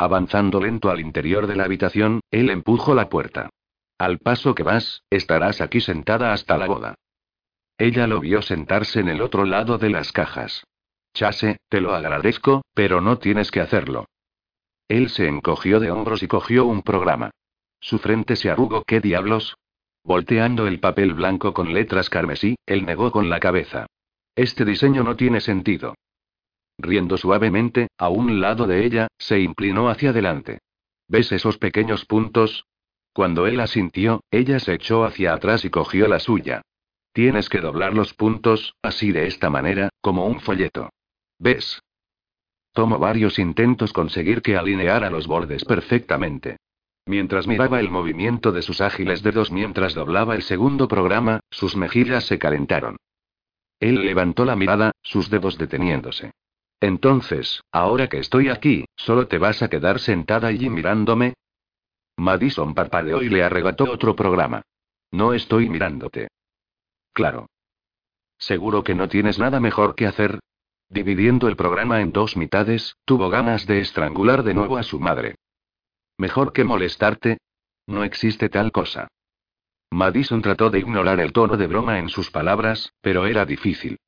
Avanzando lento al interior de la habitación, él empujó la puerta. Al paso que vas, estarás aquí sentada hasta la boda. Ella lo vio sentarse en el otro lado de las cajas. Chase, te lo agradezco, pero no tienes que hacerlo. Él se encogió de hombros y cogió un programa. Su frente se arrugó. ¿Qué diablos? Volteando el papel blanco con letras carmesí, él negó con la cabeza. Este diseño no tiene sentido. Riendo suavemente, a un lado de ella, se inclinó hacia adelante. ¿Ves esos pequeños puntos? Cuando él asintió, ella se echó hacia atrás y cogió la suya. Tienes que doblar los puntos, así de esta manera, como un folleto. ¿ves? Tomó varios intentos conseguir que alineara los bordes perfectamente. Mientras miraba el movimiento de sus ágiles dedos mientras doblaba el segundo programa, sus mejillas se calentaron. Él levantó la mirada, sus dedos deteniéndose. Entonces, ahora que estoy aquí, ¿solo te vas a quedar sentada allí mirándome? Madison parpadeó y le arrebató otro programa. No estoy mirándote. Claro. ¿Seguro que no tienes nada mejor que hacer? Dividiendo el programa en dos mitades, tuvo ganas de estrangular de nuevo a su madre. ¿Mejor que molestarte? No existe tal cosa. Madison trató de ignorar el tono de broma en sus palabras, pero era difícil.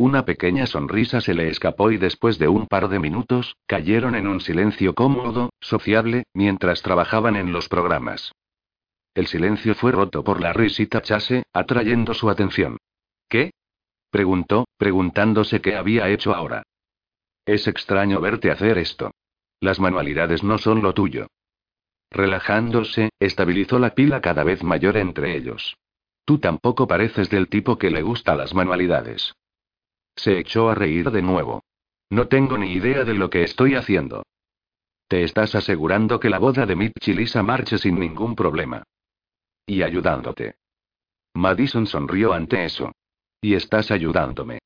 Una pequeña sonrisa se le escapó y después de un par de minutos, cayeron en un silencio cómodo, sociable, mientras trabajaban en los programas. El silencio fue roto por la risita Chase, atrayendo su atención. ¿Qué? preguntó, preguntándose qué había hecho ahora. Es extraño verte hacer esto. Las manualidades no son lo tuyo. Relajándose, estabilizó la pila cada vez mayor entre ellos. Tú tampoco pareces del tipo que le gusta las manualidades. Se echó a reír de nuevo. No tengo ni idea de lo que estoy haciendo. Te estás asegurando que la boda de Mitch y Lisa marche sin ningún problema. Y ayudándote. Madison sonrió ante eso. Y estás ayudándome.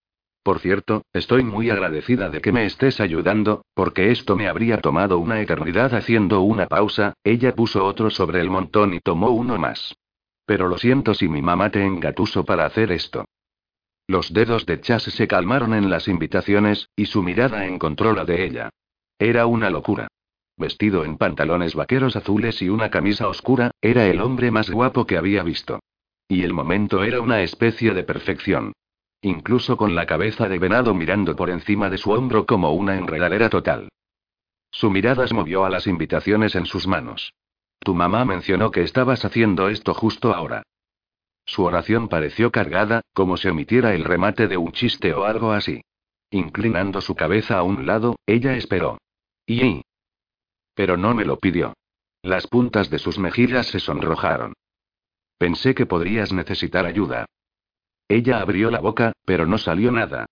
Por cierto, estoy muy agradecida de que me estés ayudando, porque esto me habría tomado una eternidad haciendo una pausa, ella puso otro sobre el montón y tomó uno más. Pero lo siento si mi mamá te engatuso para hacer esto. Los dedos de Chase se calmaron en las invitaciones, y su mirada encontró la de ella. Era una locura. Vestido en pantalones vaqueros azules y una camisa oscura, era el hombre más guapo que había visto. Y el momento era una especie de perfección. Incluso con la cabeza de venado mirando por encima de su hombro como una enredadera total. Su mirada se movió a las invitaciones en sus manos. Tu mamá mencionó que estabas haciendo esto justo ahora. Su oración pareció cargada, como si omitiera el remate de un chiste o algo así. Inclinando su cabeza a un lado, ella esperó. Y... Pero no me lo pidió. Las puntas de sus mejillas se sonrojaron. Pensé que podrías necesitar ayuda. Ella abrió la boca, pero no salió nada.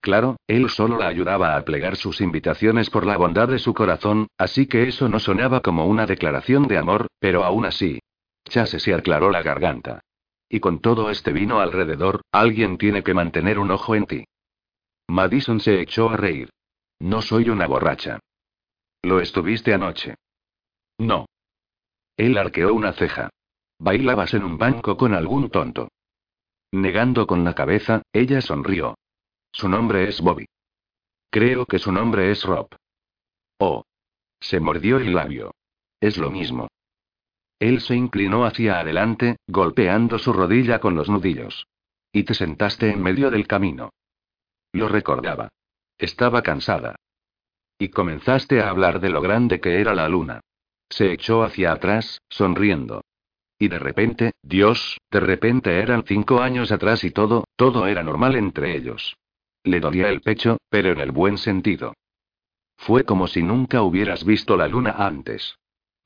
Claro, él solo la ayudaba a plegar sus invitaciones por la bondad de su corazón, así que eso no sonaba como una declaración de amor, pero aún así. Chase se aclaró la garganta. Y con todo este vino alrededor, alguien tiene que mantener un ojo en ti. Madison se echó a reír. No soy una borracha. Lo estuviste anoche. No. Él arqueó una ceja. Bailabas en un banco con algún tonto. Negando con la cabeza, ella sonrió. Su nombre es Bobby. Creo que su nombre es Rob. Oh. Se mordió el labio. Es lo mismo. Él se inclinó hacia adelante, golpeando su rodilla con los nudillos. Y te sentaste en medio del camino. Lo recordaba. Estaba cansada. Y comenzaste a hablar de lo grande que era la luna. Se echó hacia atrás, sonriendo. Y de repente, Dios, de repente eran cinco años atrás y todo, todo era normal entre ellos. Le dolía el pecho, pero en el buen sentido. Fue como si nunca hubieras visto la luna antes.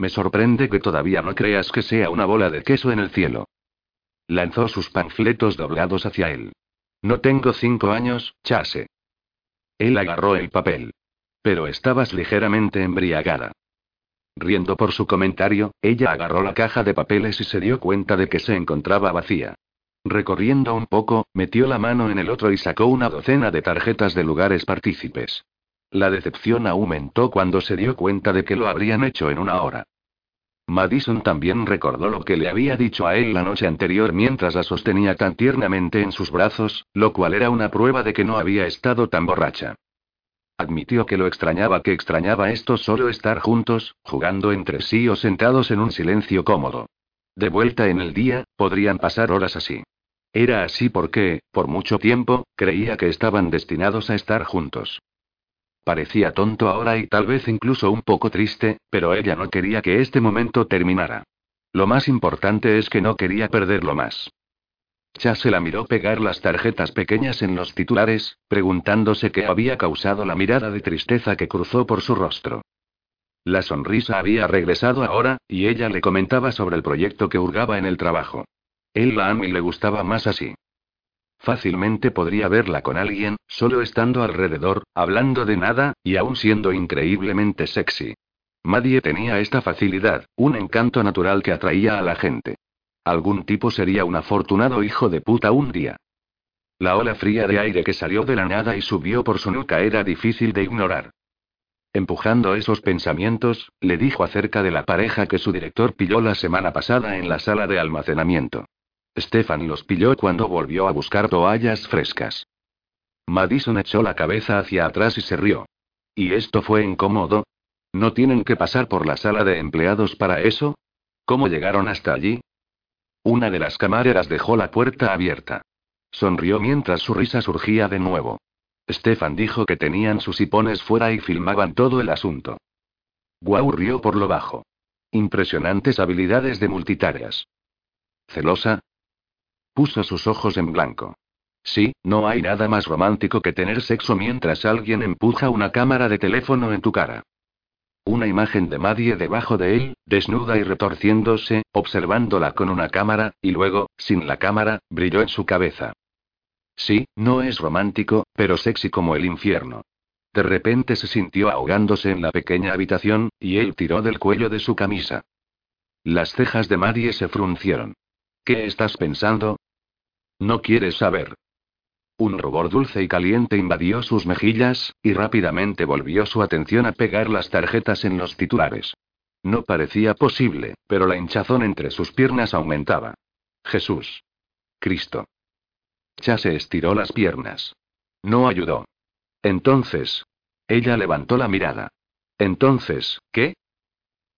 Me sorprende que todavía no creas que sea una bola de queso en el cielo. Lanzó sus panfletos doblados hacia él. No tengo cinco años, Chase. Él agarró el papel. Pero estabas ligeramente embriagada. Riendo por su comentario, ella agarró la caja de papeles y se dio cuenta de que se encontraba vacía. Recorriendo un poco, metió la mano en el otro y sacó una docena de tarjetas de lugares partícipes. La decepción aumentó cuando se dio cuenta de que lo habrían hecho en una hora. Madison también recordó lo que le había dicho a él la noche anterior mientras la sostenía tan tiernamente en sus brazos, lo cual era una prueba de que no había estado tan borracha. Admitió que lo extrañaba, que extrañaba esto solo estar juntos, jugando entre sí o sentados en un silencio cómodo. De vuelta en el día, podrían pasar horas así. Era así porque, por mucho tiempo, creía que estaban destinados a estar juntos. Parecía tonto ahora y tal vez incluso un poco triste, pero ella no quería que este momento terminara. Lo más importante es que no quería perderlo más. Chase la miró pegar las tarjetas pequeñas en los titulares, preguntándose qué había causado la mirada de tristeza que cruzó por su rostro. La sonrisa había regresado ahora, y ella le comentaba sobre el proyecto que hurgaba en el trabajo. Él la y le gustaba más así. Fácilmente podría verla con alguien, solo estando alrededor, hablando de nada, y aún siendo increíblemente sexy. Madie tenía esta facilidad, un encanto natural que atraía a la gente. Algún tipo sería un afortunado hijo de puta un día. La ola fría de aire que salió de la nada y subió por su nuca era difícil de ignorar. Empujando esos pensamientos, le dijo acerca de la pareja que su director pilló la semana pasada en la sala de almacenamiento. Stefan los pilló cuando volvió a buscar toallas frescas. Madison echó la cabeza hacia atrás y se rió. ¿Y esto fue incómodo? ¿No tienen que pasar por la sala de empleados para eso? ¿Cómo llegaron hasta allí? Una de las camareras dejó la puerta abierta. Sonrió mientras su risa surgía de nuevo. Stefan dijo que tenían sus hipones fuera y filmaban todo el asunto. Guau rió por lo bajo. Impresionantes habilidades de multitareas. ¿Celosa? Puso sus ojos en blanco. Sí, no hay nada más romántico que tener sexo mientras alguien empuja una cámara de teléfono en tu cara. Una imagen de Madie debajo de él, desnuda y retorciéndose, observándola con una cámara, y luego, sin la cámara, brilló en su cabeza. Sí, no es romántico, pero sexy como el infierno. De repente se sintió ahogándose en la pequeña habitación, y él tiró del cuello de su camisa. Las cejas de Marie se fruncieron. ¿Qué estás pensando? No quieres saber. Un rubor dulce y caliente invadió sus mejillas, y rápidamente volvió su atención a pegar las tarjetas en los titulares. No parecía posible, pero la hinchazón entre sus piernas aumentaba. Jesús. Cristo. Ya se estiró las piernas. No ayudó. Entonces. Ella levantó la mirada. Entonces, ¿qué?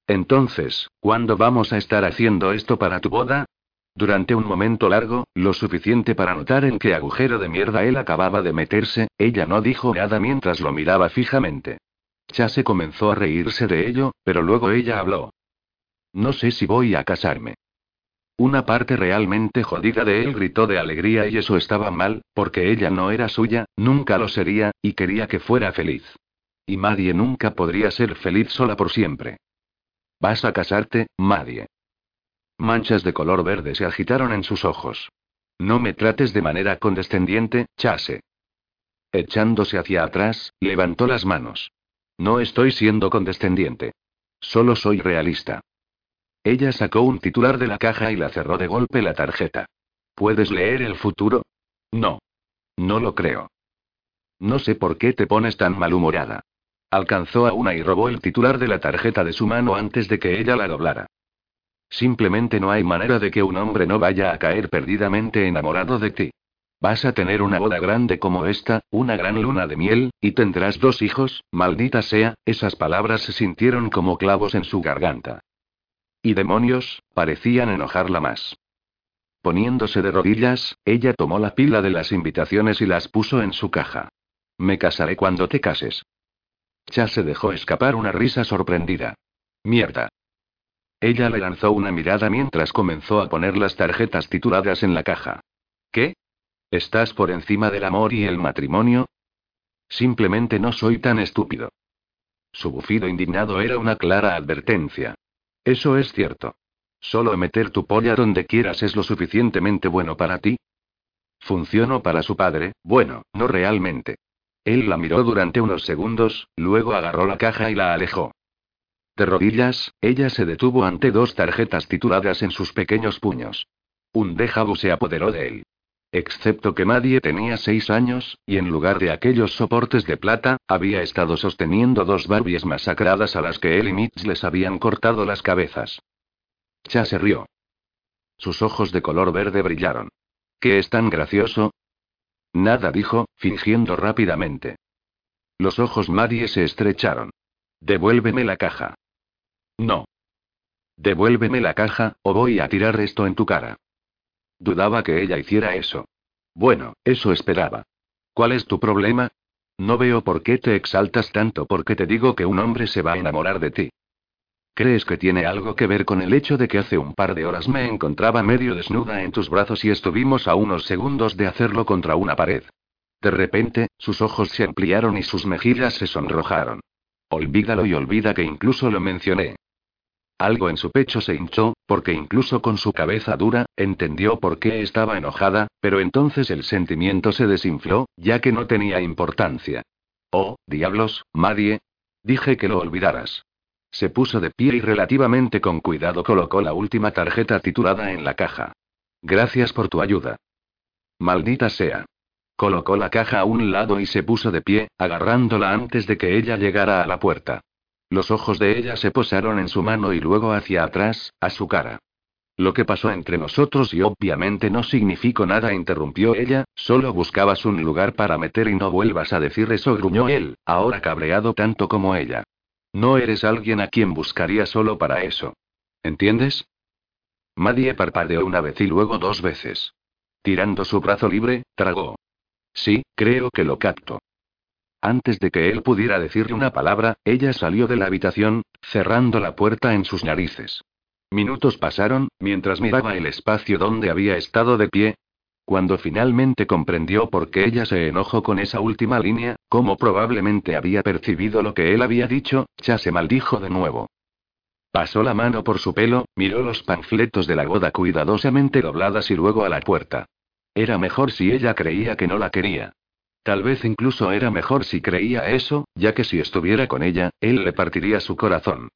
Entonces, ¿cuándo vamos a estar haciendo esto para tu boda? Durante un momento largo, lo suficiente para notar en qué agujero de mierda él acababa de meterse, ella no dijo nada mientras lo miraba fijamente. Chase comenzó a reírse de ello, pero luego ella habló. No sé si voy a casarme. Una parte realmente jodida de él gritó de alegría y eso estaba mal, porque ella no era suya, nunca lo sería, y quería que fuera feliz. Y Madie nunca podría ser feliz sola por siempre. ¿Vas a casarte, Madie? Manchas de color verde se agitaron en sus ojos. No me trates de manera condescendiente, Chase. Echándose hacia atrás, levantó las manos. No estoy siendo condescendiente. Solo soy realista. Ella sacó un titular de la caja y la cerró de golpe la tarjeta. ¿Puedes leer el futuro? No. No lo creo. No sé por qué te pones tan malhumorada. Alcanzó a una y robó el titular de la tarjeta de su mano antes de que ella la doblara. Simplemente no hay manera de que un hombre no vaya a caer perdidamente enamorado de ti. Vas a tener una boda grande como esta, una gran luna de miel, y tendrás dos hijos, maldita sea, esas palabras se sintieron como clavos en su garganta. Y demonios, parecían enojarla más. Poniéndose de rodillas, ella tomó la pila de las invitaciones y las puso en su caja. Me casaré cuando te cases. Ya se dejó escapar una risa sorprendida. Mierda. Ella le lanzó una mirada mientras comenzó a poner las tarjetas tituladas en la caja. ¿Qué? ¿Estás por encima del amor y el matrimonio? Simplemente no soy tan estúpido. Su bufido indignado era una clara advertencia. Eso es cierto. Solo meter tu polla donde quieras es lo suficientemente bueno para ti. Funcionó para su padre, bueno, no realmente. Él la miró durante unos segundos, luego agarró la caja y la alejó. De rodillas, ella se detuvo ante dos tarjetas tituladas en sus pequeños puños. Un déjà se apoderó de él. Excepto que nadie tenía seis años, y en lugar de aquellos soportes de plata, había estado sosteniendo dos Barbies masacradas a las que él y Mitch les habían cortado las cabezas. Cha se rió. Sus ojos de color verde brillaron. ¿Qué es tan gracioso? Nada dijo, fingiendo rápidamente. Los ojos Marie se estrecharon. Devuélveme la caja. No. Devuélveme la caja, o voy a tirar esto en tu cara. Dudaba que ella hiciera eso. Bueno, eso esperaba. ¿Cuál es tu problema? No veo por qué te exaltas tanto porque te digo que un hombre se va a enamorar de ti. ¿Crees que tiene algo que ver con el hecho de que hace un par de horas me encontraba medio desnuda en tus brazos y estuvimos a unos segundos de hacerlo contra una pared? De repente, sus ojos se ampliaron y sus mejillas se sonrojaron. Olvídalo y olvida que incluso lo mencioné. Algo en su pecho se hinchó, porque incluso con su cabeza dura, entendió por qué estaba enojada, pero entonces el sentimiento se desinfló, ya que no tenía importancia. Oh, diablos, Madie. Dije que lo olvidaras. Se puso de pie y relativamente con cuidado colocó la última tarjeta titulada en la caja. Gracias por tu ayuda. Maldita sea. Colocó la caja a un lado y se puso de pie, agarrándola antes de que ella llegara a la puerta. Los ojos de ella se posaron en su mano y luego hacia atrás, a su cara. Lo que pasó entre nosotros y obviamente no significó nada, interrumpió ella, solo buscabas un lugar para meter y no vuelvas a decir eso, gruñó él, ahora cabreado tanto como ella. No eres alguien a quien buscaría solo para eso. ¿Entiendes? Madie parpadeó una vez y luego dos veces. Tirando su brazo libre, tragó. Sí, creo que lo capto. Antes de que él pudiera decirle una palabra, ella salió de la habitación, cerrando la puerta en sus narices. Minutos pasaron, mientras miraba el espacio donde había estado de pie. Cuando finalmente comprendió por qué ella se enojó con esa última línea, como probablemente había percibido lo que él había dicho, ya se maldijo de nuevo. Pasó la mano por su pelo, miró los panfletos de la boda cuidadosamente dobladas y luego a la puerta. Era mejor si ella creía que no la quería. Tal vez incluso era mejor si creía eso, ya que si estuviera con ella, él le partiría su corazón.